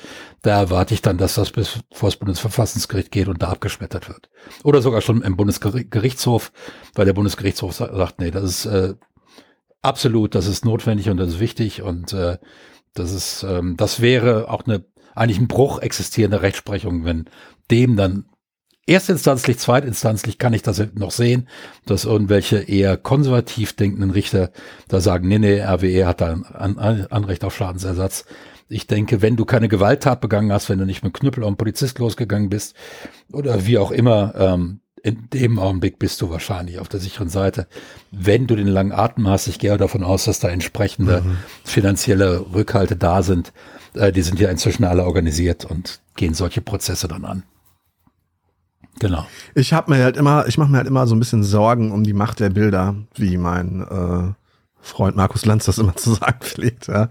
da erwarte ich dann, dass das bis vor das Bundesverfassungsgericht geht und da abgeschmettert wird. Oder sogar schon im Bundesgerichtshof, weil der Bundesgerichtshof sagt, nee, das ist äh, Absolut, das ist notwendig und das ist wichtig und äh, das ist, ähm, das wäre auch eine eigentlich ein Bruch existierender Rechtsprechung, wenn dem dann erstinstanzlich, zweitinstanzlich kann ich das noch sehen, dass irgendwelche eher konservativ denkenden Richter da sagen, nee, nee, RWE hat da ein Anrecht auf Schadensersatz. Ich denke, wenn du keine Gewalttat begangen hast, wenn du nicht mit Knüppel auf einen Polizist losgegangen bist oder wie auch immer, ähm, in dem Augenblick bist du wahrscheinlich auf der sicheren Seite. Wenn du den langen Atem hast, ich gehe davon aus, dass da entsprechende mhm. finanzielle Rückhalte da sind. Äh, die sind ja inzwischen alle organisiert und gehen solche Prozesse dann an. Genau. Ich habe mir halt immer, ich mache mir halt immer so ein bisschen Sorgen um die Macht der Bilder, wie mein äh, Freund Markus Lanz das immer zu sagen pflegt. Ja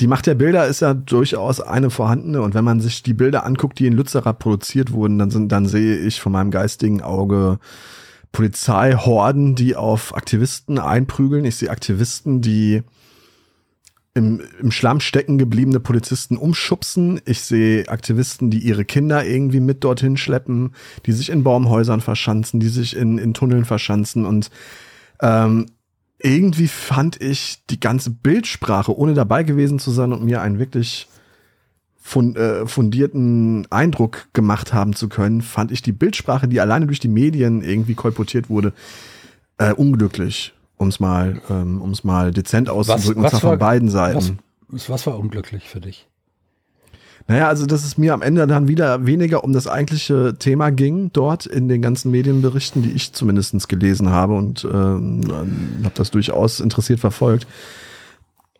die Macht der Bilder ist ja durchaus eine vorhandene. Und wenn man sich die Bilder anguckt, die in Lützerath produziert wurden, dann, sind, dann sehe ich von meinem geistigen Auge Polizeihorden, die auf Aktivisten einprügeln. Ich sehe Aktivisten, die im, im Schlamm stecken gebliebene Polizisten umschubsen. Ich sehe Aktivisten, die ihre Kinder irgendwie mit dorthin schleppen, die sich in Baumhäusern verschanzen, die sich in, in Tunneln verschanzen. Und ähm, irgendwie fand ich die ganze Bildsprache, ohne dabei gewesen zu sein und mir einen wirklich äh, fundierten Eindruck gemacht haben zu können, fand ich die Bildsprache, die alleine durch die Medien irgendwie kolportiert wurde, äh, unglücklich, um es mal, ähm, um's mal dezent auszudrücken, was, was und zwar war, von beiden Seiten. Was, was war unglücklich für dich? Naja, also dass es mir am Ende dann wieder weniger um das eigentliche Thema ging, dort in den ganzen Medienberichten, die ich zumindestens gelesen habe und ähm, habe das durchaus interessiert verfolgt,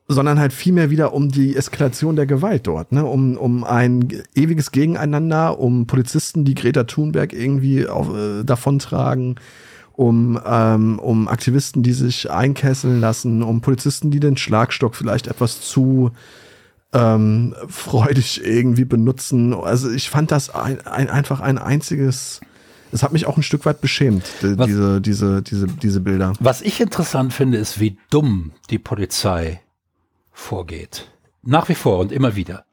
sondern halt vielmehr wieder um die Eskalation der Gewalt dort, ne? um, um ein ewiges Gegeneinander, um Polizisten, die Greta Thunberg irgendwie auf, äh, davontragen, um, ähm, um Aktivisten, die sich einkesseln lassen, um Polizisten, die den Schlagstock vielleicht etwas zu ähm, freudig irgendwie benutzen. Also ich fand das ein, ein, einfach ein einziges. Es hat mich auch ein Stück weit beschämt, die, was, diese, diese, diese, diese Bilder. Was ich interessant finde, ist, wie dumm die Polizei vorgeht. Nach wie vor und immer wieder.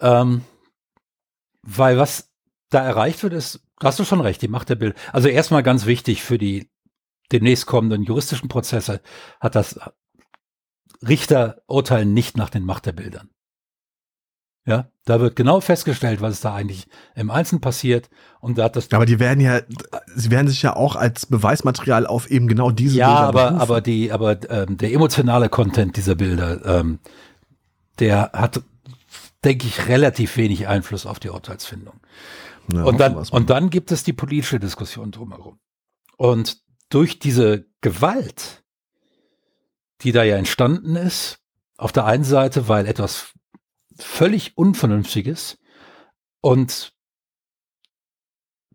Ähm, weil was da erreicht wird, ist, hast du schon recht, die Macht der Bilder. Also erstmal ganz wichtig für die demnächst kommenden juristischen Prozesse hat das Richter urteilen nicht nach den Macht der Bildern. Ja, da wird genau festgestellt, was da eigentlich im Einzelnen passiert. Und da hat das. Aber die werden ja, sie werden sich ja auch als Beweismaterial auf eben genau diese ja, Bilder aber, berufen. aber die, aber ähm, der emotionale Content dieser Bilder, ähm, der hat, denke ich, relativ wenig Einfluss auf die Urteilsfindung. Ja, und dann, und dann gibt es die politische Diskussion drumherum. Und durch diese Gewalt, die da ja entstanden ist, auf der einen Seite, weil etwas völlig Unvernünftiges und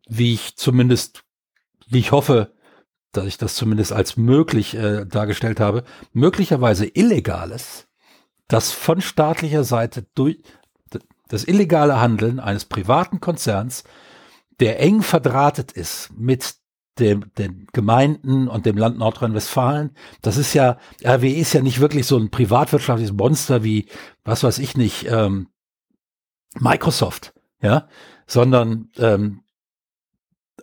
wie ich zumindest, wie ich hoffe, dass ich das zumindest als möglich äh, dargestellt habe, möglicherweise Illegales, das von staatlicher Seite durch das illegale Handeln eines privaten Konzerns, der eng verdrahtet ist mit dem, den Gemeinden und dem Land Nordrhein-Westfalen. Das ist ja, RWE ist ja nicht wirklich so ein privatwirtschaftliches Monster wie, was weiß ich nicht, ähm, Microsoft, ja, sondern ähm,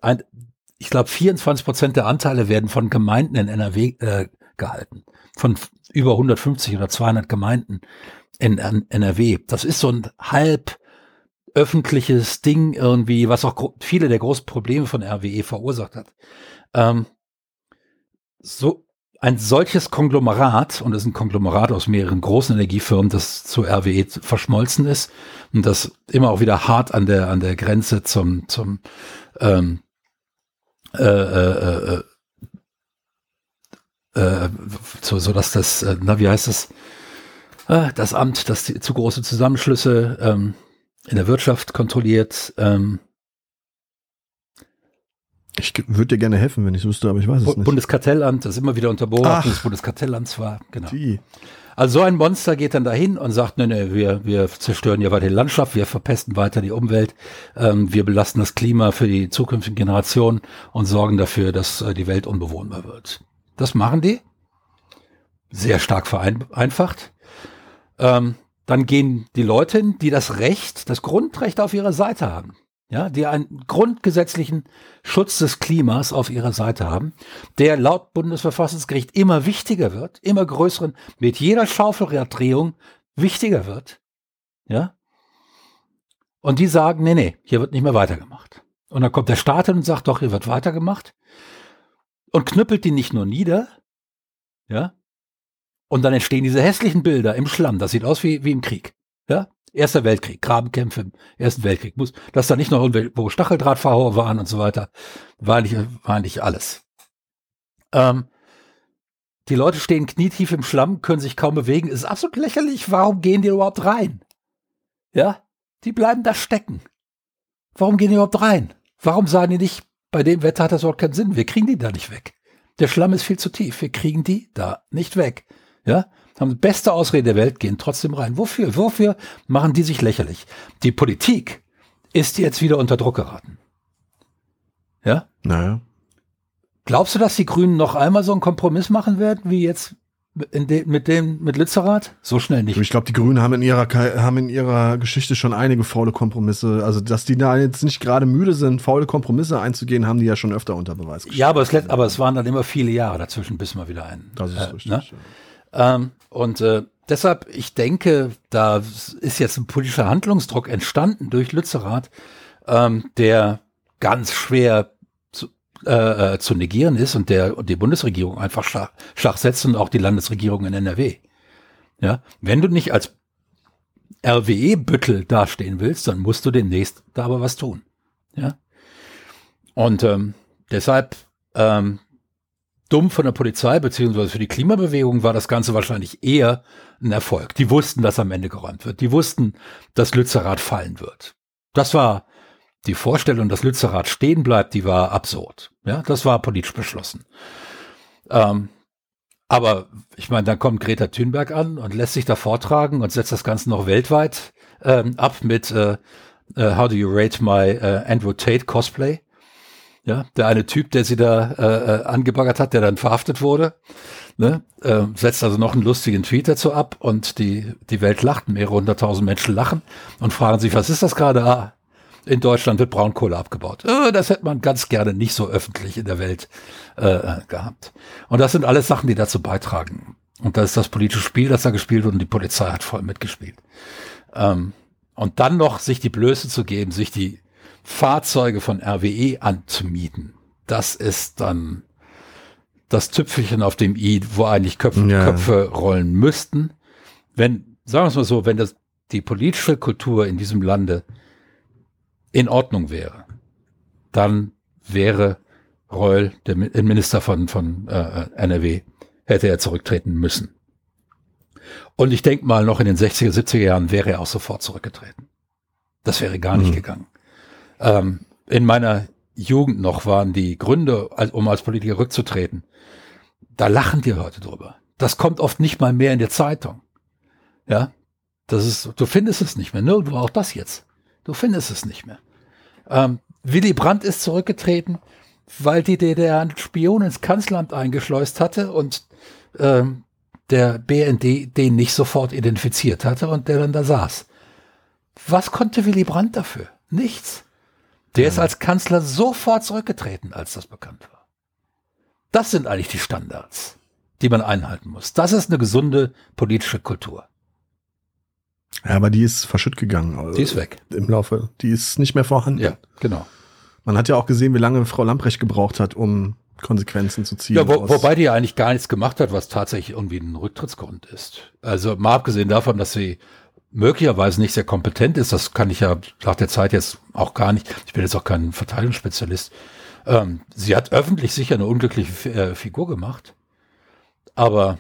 ein, ich glaube 24 Prozent der Anteile werden von Gemeinden in NRW äh, gehalten, von über 150 oder 200 Gemeinden in, NRW. Das ist so ein halb öffentliches Ding irgendwie, was auch viele der großen Probleme von RWE verursacht hat. Ähm, so ein solches Konglomerat, und es ist ein Konglomerat aus mehreren großen Energiefirmen, das zu RWE verschmolzen ist und das immer auch wieder hart an der, an der Grenze zum, zum ähm, äh, äh, äh, äh so, so dass das, äh, na, wie heißt das, äh, das Amt, das die, zu große Zusammenschlüsse ähm, in der Wirtschaft kontrolliert. Ähm, ich würde dir gerne helfen, wenn ich es wüsste, aber ich weiß es nicht. Bundeskartellamt, das immer wieder unter Beobachtung des Bundeskartellamts war. Genau. Die. Also so ein Monster geht dann dahin und sagt, nee, nee, wir, wir zerstören ja weiter die Landschaft, wir verpesten weiter die Umwelt, ähm, wir belasten das Klima für die zukünftigen Generationen und sorgen dafür, dass äh, die Welt unbewohnbar wird. Das machen die. Sehr stark vereinfacht. Ähm, dann gehen die Leute hin, die das Recht, das Grundrecht auf ihrer Seite haben. Ja, die einen grundgesetzlichen Schutz des Klimas auf ihrer Seite haben, der laut Bundesverfassungsgericht immer wichtiger wird, immer größeren, mit jeder Schaufelraddrehung wichtiger wird. Ja. Und die sagen, nee, nee, hier wird nicht mehr weitergemacht. Und dann kommt der Staat hin und sagt, doch, hier wird weitergemacht. Und knüppelt die nicht nur nieder, ja, und dann entstehen diese hässlichen Bilder im Schlamm. Das sieht aus wie, wie im Krieg. Ja? Erster Weltkrieg, Grabenkämpfe im Ersten Weltkrieg. Muss, dass da nicht noch irgendwo Stacheldrahtverhauer waren und so weiter. War nicht, war nicht alles. Ähm, die Leute stehen knietief im Schlamm, können sich kaum bewegen. Ist absolut lächerlich. Warum gehen die überhaupt rein? Ja? Die bleiben da stecken. Warum gehen die überhaupt rein? Warum sagen die nicht, bei dem Wetter hat das überhaupt keinen Sinn. Wir kriegen die da nicht weg. Der Schlamm ist viel zu tief. Wir kriegen die da nicht weg. Ja, haben die beste Ausrede der Welt, gehen trotzdem rein. Wofür? Wofür machen die sich lächerlich? Die Politik ist jetzt wieder unter Druck geraten. Ja? Naja. Glaubst du, dass die Grünen noch einmal so einen Kompromiss machen werden, wie jetzt de, mit dem, mit Lützerath? So schnell nicht. Ich glaube, die Grünen haben in ihrer, haben in ihrer Geschichte schon einige faule Kompromisse. Also, dass die da jetzt nicht gerade müde sind, faule Kompromisse einzugehen, haben die ja schon öfter unter Beweis gestellt. Ja, aber es, aber es waren dann immer viele Jahre dazwischen, bis mal wieder ein. Das ist äh, richtig. Ne? Ja. Ähm, und äh, deshalb, ich denke, da ist jetzt ein politischer Handlungsdruck entstanden durch Lützerath, ähm, der ganz schwer zu, äh, äh, zu negieren ist und der und die Bundesregierung einfach schach, schach setzt und auch die Landesregierung in NRW. Ja, wenn du nicht als RWE-Büttel dastehen willst, dann musst du demnächst da aber was tun. Ja. Und ähm, deshalb ähm, dumm von der Polizei, beziehungsweise für die Klimabewegung war das Ganze wahrscheinlich eher ein Erfolg. Die wussten, dass am Ende geräumt wird. Die wussten, dass Lützerath fallen wird. Das war die Vorstellung, dass Lützerath stehen bleibt, die war absurd. Ja, das war politisch beschlossen. Ähm, aber ich meine, dann kommt Greta Thunberg an und lässt sich da vortragen und setzt das Ganze noch weltweit ähm, ab mit äh, uh, How do you rate my uh, Andrew Tate Cosplay? Ja, der eine Typ, der sie da äh, äh, angebaggert hat, der dann verhaftet wurde, ne, äh, setzt also noch einen lustigen Tweet dazu ab und die, die Welt lacht, mehrere hunderttausend Menschen lachen und fragen sich, was ist das gerade? Ah, in Deutschland wird Braunkohle abgebaut. Äh, das hätte man ganz gerne nicht so öffentlich in der Welt äh, gehabt. Und das sind alles Sachen, die dazu beitragen. Und das ist das politische Spiel, das da gespielt wird und die Polizei hat voll mitgespielt. Ähm, Und dann noch sich die Blöße zu geben, sich die Fahrzeuge von RWE anzumieten, das ist dann das Tüpfelchen auf dem i, wo eigentlich Köpfe, ja. Köpfe rollen müssten. Wenn, sagen wir es mal so, wenn das die politische Kultur in diesem Lande in Ordnung wäre, dann wäre Reul, der Minister von, von äh, NRW, hätte er zurücktreten müssen. Und ich denke mal, noch in den 60er, 70er Jahren wäre er auch sofort zurückgetreten. Das wäre gar nicht mhm. gegangen. Ähm, in meiner Jugend noch waren die Gründe, um als Politiker rückzutreten. Da lachen die heute drüber. Das kommt oft nicht mal mehr in der Zeitung. Ja, das ist, du findest es nicht mehr. Nirgendwo auch das jetzt. Du findest es nicht mehr. Ähm, Willy Brandt ist zurückgetreten, weil die DDR einen Spion ins Kanzleramt eingeschleust hatte und ähm, der BND den nicht sofort identifiziert hatte und der dann da saß. Was konnte Willy Brandt dafür? Nichts. Der ja. ist als Kanzler sofort zurückgetreten, als das bekannt war. Das sind eigentlich die Standards, die man einhalten muss. Das ist eine gesunde politische Kultur. Ja, aber die ist verschütt gegangen. Also die ist weg. Im Laufe. Die ist nicht mehr vorhanden. Ja, genau. Man hat ja auch gesehen, wie lange Frau Lamprecht gebraucht hat, um Konsequenzen zu ziehen. Ja, wo, wobei die ja eigentlich gar nichts gemacht hat, was tatsächlich irgendwie ein Rücktrittsgrund ist. Also mal abgesehen davon, dass sie möglicherweise nicht sehr kompetent ist, das kann ich ja nach der Zeit jetzt auch gar nicht, ich bin jetzt auch kein Verteidigungsspezialist, ähm, sie hat öffentlich sicher eine unglückliche äh, Figur gemacht, aber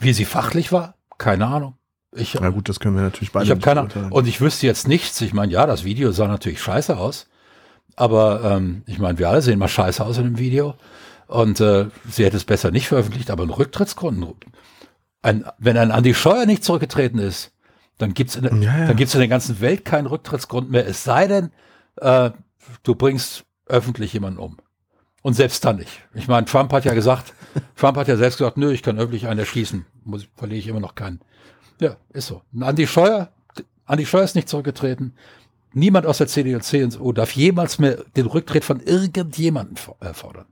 wie sie fachlich war, keine Ahnung. Ich, Na gut, das können wir natürlich beide Ich habe keine Ahnung. Und ich wüsste jetzt nichts. Ich meine, ja, das Video sah natürlich scheiße aus. Aber ähm, ich meine, wir alle sehen mal scheiße aus in dem Video. Und äh, sie hätte es besser nicht veröffentlicht, aber ein Rücktrittsgrund. Ein, wenn ein Andi Scheuer nicht zurückgetreten ist, dann gibt's in, ja, ja. dann gibt's in der ganzen Welt keinen Rücktrittsgrund mehr. Es sei denn, äh, du bringst öffentlich jemanden um. Und selbst dann nicht. Ich meine, Trump hat ja gesagt, Trump hat ja selbst gesagt, nö, ich kann öffentlich einen erschießen. Muss, verliere ich immer noch keinen. Ja, ist so. Und Andi Scheuer, Andi Scheuer ist nicht zurückgetreten. Niemand aus der CDU und CSU darf jemals mehr den Rücktritt von irgendjemandem äh, fordern.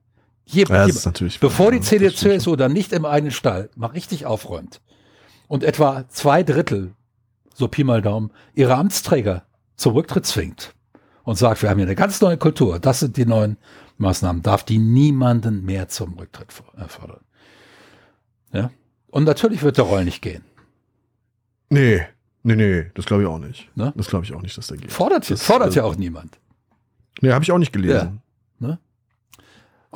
Jemand, ja, ist natürlich Bevor die CDU und CSU dann nicht im eigenen Stall mal richtig aufräumt und etwa zwei Drittel, so Pi mal Daumen, ihre Amtsträger zum Rücktritt zwingt und sagt, wir haben hier eine ganz neue Kultur, das sind die neuen Maßnahmen, darf die niemanden mehr zum Rücktritt äh, fordern. Ja? Und natürlich wird der Roll nicht gehen. Nee, nee, nee, das glaube ich auch nicht. Ne? Das glaube ich auch nicht, dass der geht. Fordert, das, fordert äh, ja auch niemand. Nee, habe ich auch nicht gelesen. Ja, ne?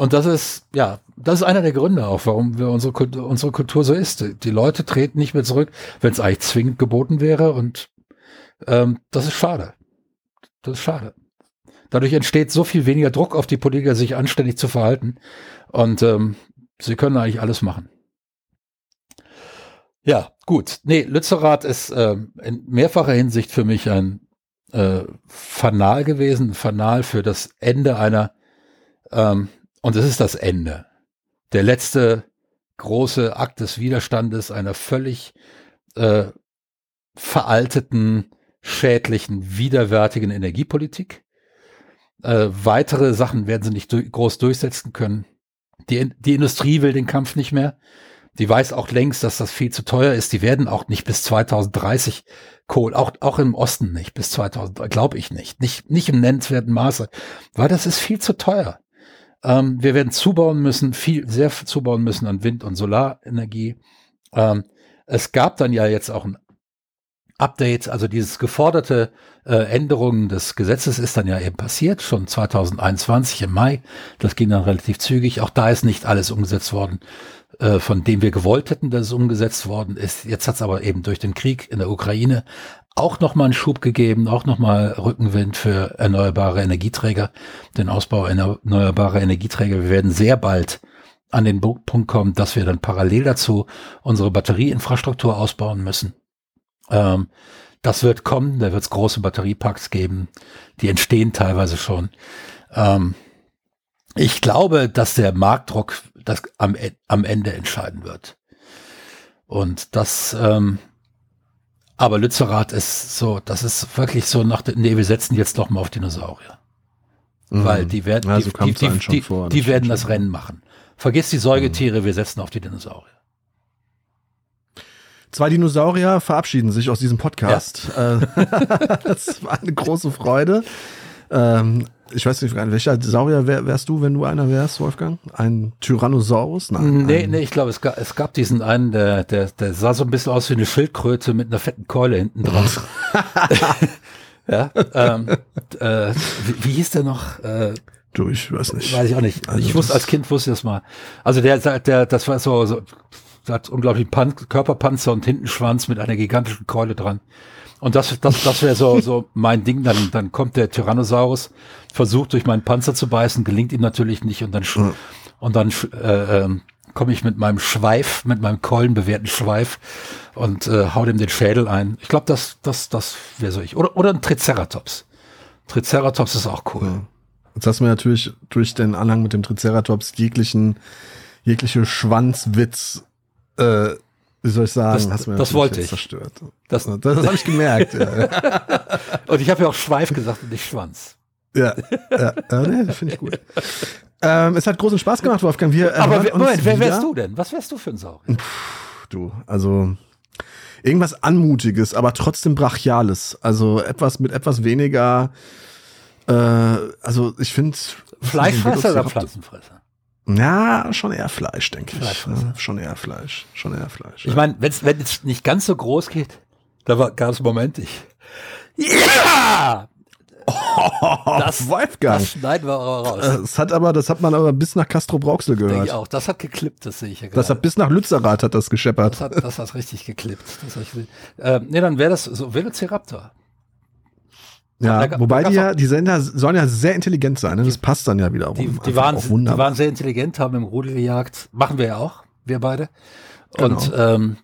Und das ist, ja, das ist einer der Gründe auch, warum wir unsere, Kultur, unsere Kultur so ist. Die Leute treten nicht mehr zurück, wenn es eigentlich zwingend geboten wäre. Und ähm, das ist schade. Das ist schade. Dadurch entsteht so viel weniger Druck auf die Politiker, sich anständig zu verhalten. Und ähm, sie können eigentlich alles machen. Ja, gut. Nee, Lützerath ist äh, in mehrfacher Hinsicht für mich ein äh, Fanal gewesen, Fanal für das Ende einer, ähm, und es ist das Ende. Der letzte große Akt des Widerstandes einer völlig äh, veralteten, schädlichen, widerwärtigen Energiepolitik. Äh, weitere Sachen werden sie nicht du groß durchsetzen können. Die, die Industrie will den Kampf nicht mehr. Die weiß auch längst, dass das viel zu teuer ist. Die werden auch nicht bis 2030 Kohl, auch, auch im Osten nicht bis 2000, glaube ich nicht. Nicht, nicht im nennenswerten Maße, weil das ist viel zu teuer. Ähm, wir werden zubauen müssen, viel, sehr zubauen müssen an Wind- und Solarenergie. Ähm, es gab dann ja jetzt auch ein Update, also dieses geforderte äh, Änderungen des Gesetzes ist dann ja eben passiert, schon 2021 im Mai. Das ging dann relativ zügig. Auch da ist nicht alles umgesetzt worden, äh, von dem wir gewollt hätten, dass es umgesetzt worden ist. Jetzt hat es aber eben durch den Krieg in der Ukraine auch nochmal einen Schub gegeben, auch nochmal Rückenwind für erneuerbare Energieträger, den Ausbau erneuerbarer Energieträger. Wir werden sehr bald an den Punkt kommen, dass wir dann parallel dazu unsere Batterieinfrastruktur ausbauen müssen. Ähm, das wird kommen, da wird es große Batteriepacks geben, die entstehen teilweise schon. Ähm, ich glaube, dass der Marktdruck das am, am Ende entscheiden wird. Und das, ähm, aber Lützerath ist so, das ist wirklich so nach, nee, wir setzen jetzt doch mal auf Dinosaurier. Mhm. Weil die werden, also die, die, die, vor, die werden das Rennen machen. Vergiss die Säugetiere, mhm. wir setzen auf die Dinosaurier. Zwei Dinosaurier verabschieden sich aus diesem Podcast. Ja. Äh, das war eine große Freude. Ähm, ich weiß nicht, welcher Saurier wär, wärst du, wenn du einer wärst, Wolfgang? Ein Tyrannosaurus? Nein. Nee, nee, ich glaube, es gab, es gab diesen einen, der, der, der sah so ein bisschen aus wie eine Schildkröte mit einer fetten Keule hinten dran. ja, ähm, äh, wie, wie hieß der noch? Äh, du, ich weiß nicht. Weiß ich auch nicht. Also ich wusste, als Kind wusste ich das mal. Also der, der, das war so, so hat unglaublich Pan Körperpanzer und Hintenschwanz mit einer gigantischen Keule dran. Und das, das, das wäre so, so mein Ding. Dann, dann kommt der Tyrannosaurus, versucht durch meinen Panzer zu beißen, gelingt ihm natürlich nicht und dann, mhm. und dann äh, äh, komme ich mit meinem Schweif, mit meinem keulenbewehrten Schweif und äh, hau dem den Schädel ein. Ich glaube, das, das, das wäre so ich. Oder, oder ein Triceratops. Triceratops ist auch cool. Ja. Jetzt hast du mir natürlich durch den Anhang mit dem Triceratops jeglichen, jegliche Schwanzwitz äh, wie soll ich sagen, das, hast mir das wollte ich. zerstört. Das, das, das habe ich gemerkt. ja. Und ich habe ja auch Schweif gesagt und nicht Schwanz. Ja, ja, ja nee, das finde ich gut. Ähm, es hat großen Spaß gemacht, Wolfgang. Wir, Aber Moment, wer wärst du denn? Was wärst du für ein Saurier? du, also irgendwas Anmutiges, aber trotzdem Brachiales. Also etwas mit etwas weniger, äh, also ich finde... Fleischfresser oder Pflanzenfresser? Ja, schon eher Fleisch, denke ich. Ja, schon eher Fleisch. Schon eher Fleisch. Ich meine, wenn es nicht ganz so groß geht, da gab es Moment, ich. Ja! Oh, das, Wolfgang. Das schneiden wir aber raus. Das hat aber, das hat man aber bis nach Castro Brauxel gehört. Denke ich auch. Das hat geklippt, das sehe ich ja gerade. Das hat bis nach Lützerath hat das gescheppert. Das hat, das hat richtig geklippt. Das hat, äh, nee, dann wäre das so Velociraptor. Ja, da, wobei die ja, die Sender sollen ja sehr intelligent sein, ne? das die, passt dann ja wieder. Die, die, waren, die waren sehr intelligent, haben im Rudel gejagt, machen wir ja auch, wir beide. Und genau. ähm,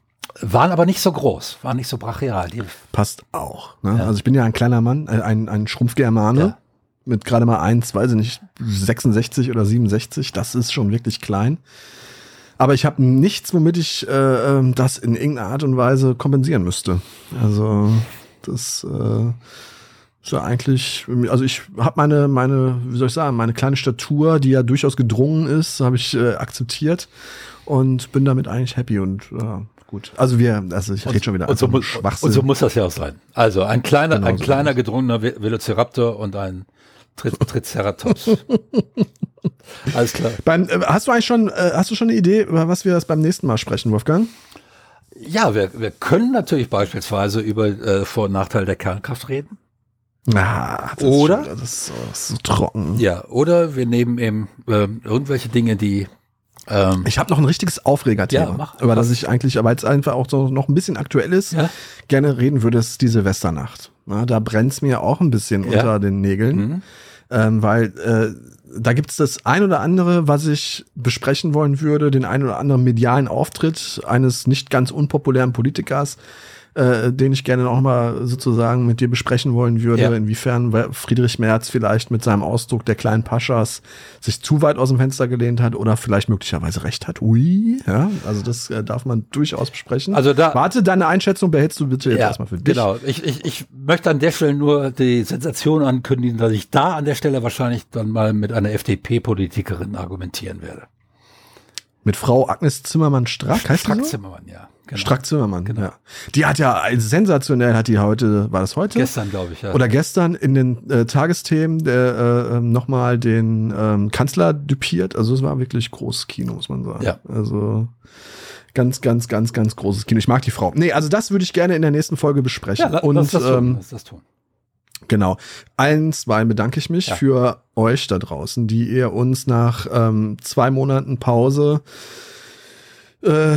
waren aber nicht so groß, waren nicht so brachial. Die passt auch. Ne? Ja. Also ich bin ja ein kleiner Mann, äh, ein, ein Schrumpfgermane. Ja. Mit gerade mal eins, weiß ich nicht, 66 oder 67, das ist schon wirklich klein. Aber ich habe nichts, womit ich äh, ähm, das in irgendeiner Art und Weise kompensieren müsste. Also das äh, ist ja eigentlich, also ich habe meine, meine, wie soll ich sagen, meine kleine Statur, die ja durchaus gedrungen ist, habe ich äh, akzeptiert und bin damit eigentlich happy und äh, gut. Also wir, also ich rede schon wieder und so, muss, und so muss das ja auch sein. Also ein kleiner, genau ein so kleiner gedrungener Velociraptor und ein Tri Triceratops. Alles klar. Beim, äh, hast du eigentlich schon, äh, hast du schon eine Idee, über was wir das beim nächsten Mal sprechen, Wolfgang? Ja, wir, wir können natürlich beispielsweise über äh, Vor- und Nachteil der Kernkraft reden. Ah, das oder ist, das ist so, so, trocken. Ja, oder wir nehmen eben äh, irgendwelche Dinge, die ähm, ich habe noch ein richtiges Aufregerthema, ja, mach, über das ich eigentlich, weil es einfach auch so noch ein bisschen aktuell ist, ja? gerne reden würde, ist die Silvesternacht. Ja, da brennt's mir auch ein bisschen ja? unter den Nägeln, mhm. ähm, weil äh, da gibt's das ein oder andere, was ich besprechen wollen würde, den ein oder anderen medialen Auftritt eines nicht ganz unpopulären Politikers, äh, den ich gerne noch mal sozusagen mit dir besprechen wollen würde, ja. inwiefern Friedrich Merz vielleicht mit seinem Ausdruck der kleinen Paschas sich zu weit aus dem Fenster gelehnt hat oder vielleicht möglicherweise recht hat. Ui, ja, also das äh, darf man durchaus besprechen. Also da, Warte, deine Einschätzung behältst du bitte jetzt ja, erstmal für dich. Genau, ich, ich, ich möchte an der Stelle nur die Sensation ankündigen, dass ich da an der Stelle wahrscheinlich dann mal mit einer FDP-Politikerin argumentieren werde. Mit Frau Agnes Zimmermann-Strack heißt Strack Zimmermann, ja. Genau. Strack Zimmermann, genau. ja. Die hat ja sensationell, hat die heute, war das heute? Gestern, glaube ich, ja. Oder gestern in den äh, Tagesthemen äh, ähm, nochmal den ähm, Kanzler düpiert. Also es war wirklich großes Kino, muss man sagen. Ja. Also ganz, ganz, ganz, ganz großes Kino. Ich mag die Frau. Nee, also das würde ich gerne in der nächsten Folge besprechen. Ja, Und, lass das tun. Ähm, lass das tun. Genau. Allen zwei bedanke ich mich ja. für euch da draußen, die ihr uns nach ähm, zwei Monaten Pause äh,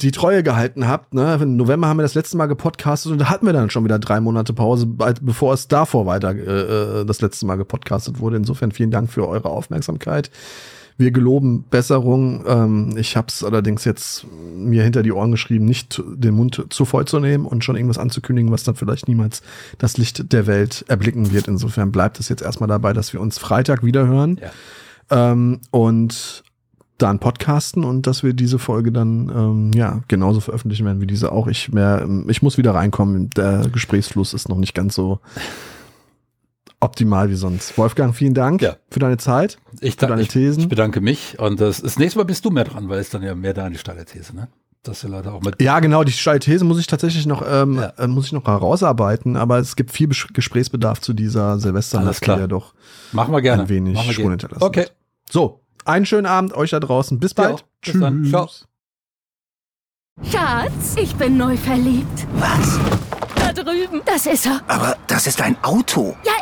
die Treue gehalten habt. Ne? Im November haben wir das letzte Mal gepodcastet und da hatten wir dann schon wieder drei Monate Pause, bevor es davor weiter äh, äh, das letzte Mal gepodcastet wurde. Insofern vielen Dank für eure Aufmerksamkeit. Wir geloben Besserung. Ähm, ich habe es allerdings jetzt mir hinter die Ohren geschrieben, nicht den Mund zu voll zu nehmen und schon irgendwas anzukündigen, was dann vielleicht niemals das Licht der Welt erblicken wird. Insofern bleibt es jetzt erstmal dabei, dass wir uns Freitag wiederhören. Ja. Ähm, und dann podcasten und dass wir diese Folge dann ähm, ja genauso veröffentlichen werden wie diese auch. Ich mehr, ich muss wieder reinkommen. Der Gesprächsfluss ist noch nicht ganz so optimal wie sonst. Wolfgang, vielen Dank ja. für deine Zeit, ich für deine Thesen. Ich bedanke mich und das, das nächste Mal bist du mehr dran, weil es dann ja mehr deine steile These, ne? dass die Leute auch mit. Ja, genau, die steile These muss ich tatsächlich noch, ähm, Ja. äh, muss ich noch herausarbeiten, aber es gibt viel Besch- Gesprächsbedarf zu dieser Silvesternacht, die ja doch Machen wir gerne. ein wenig Spuren hinterlassen Okay. hat. So, einen schönen Abend euch da draußen. Bis bald. auch. Bis dann. Ciao. Schatz, ich bin neu verliebt. Was? Da drüben. Das ist er. Aber das ist ein Auto. Ja,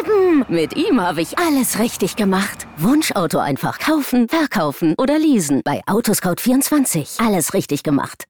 eben. Mit ihm habe ich alles richtig gemacht. Wunschauto einfach kaufen, verkaufen oder leasen. Bei Autoscout24. Alles richtig gemacht.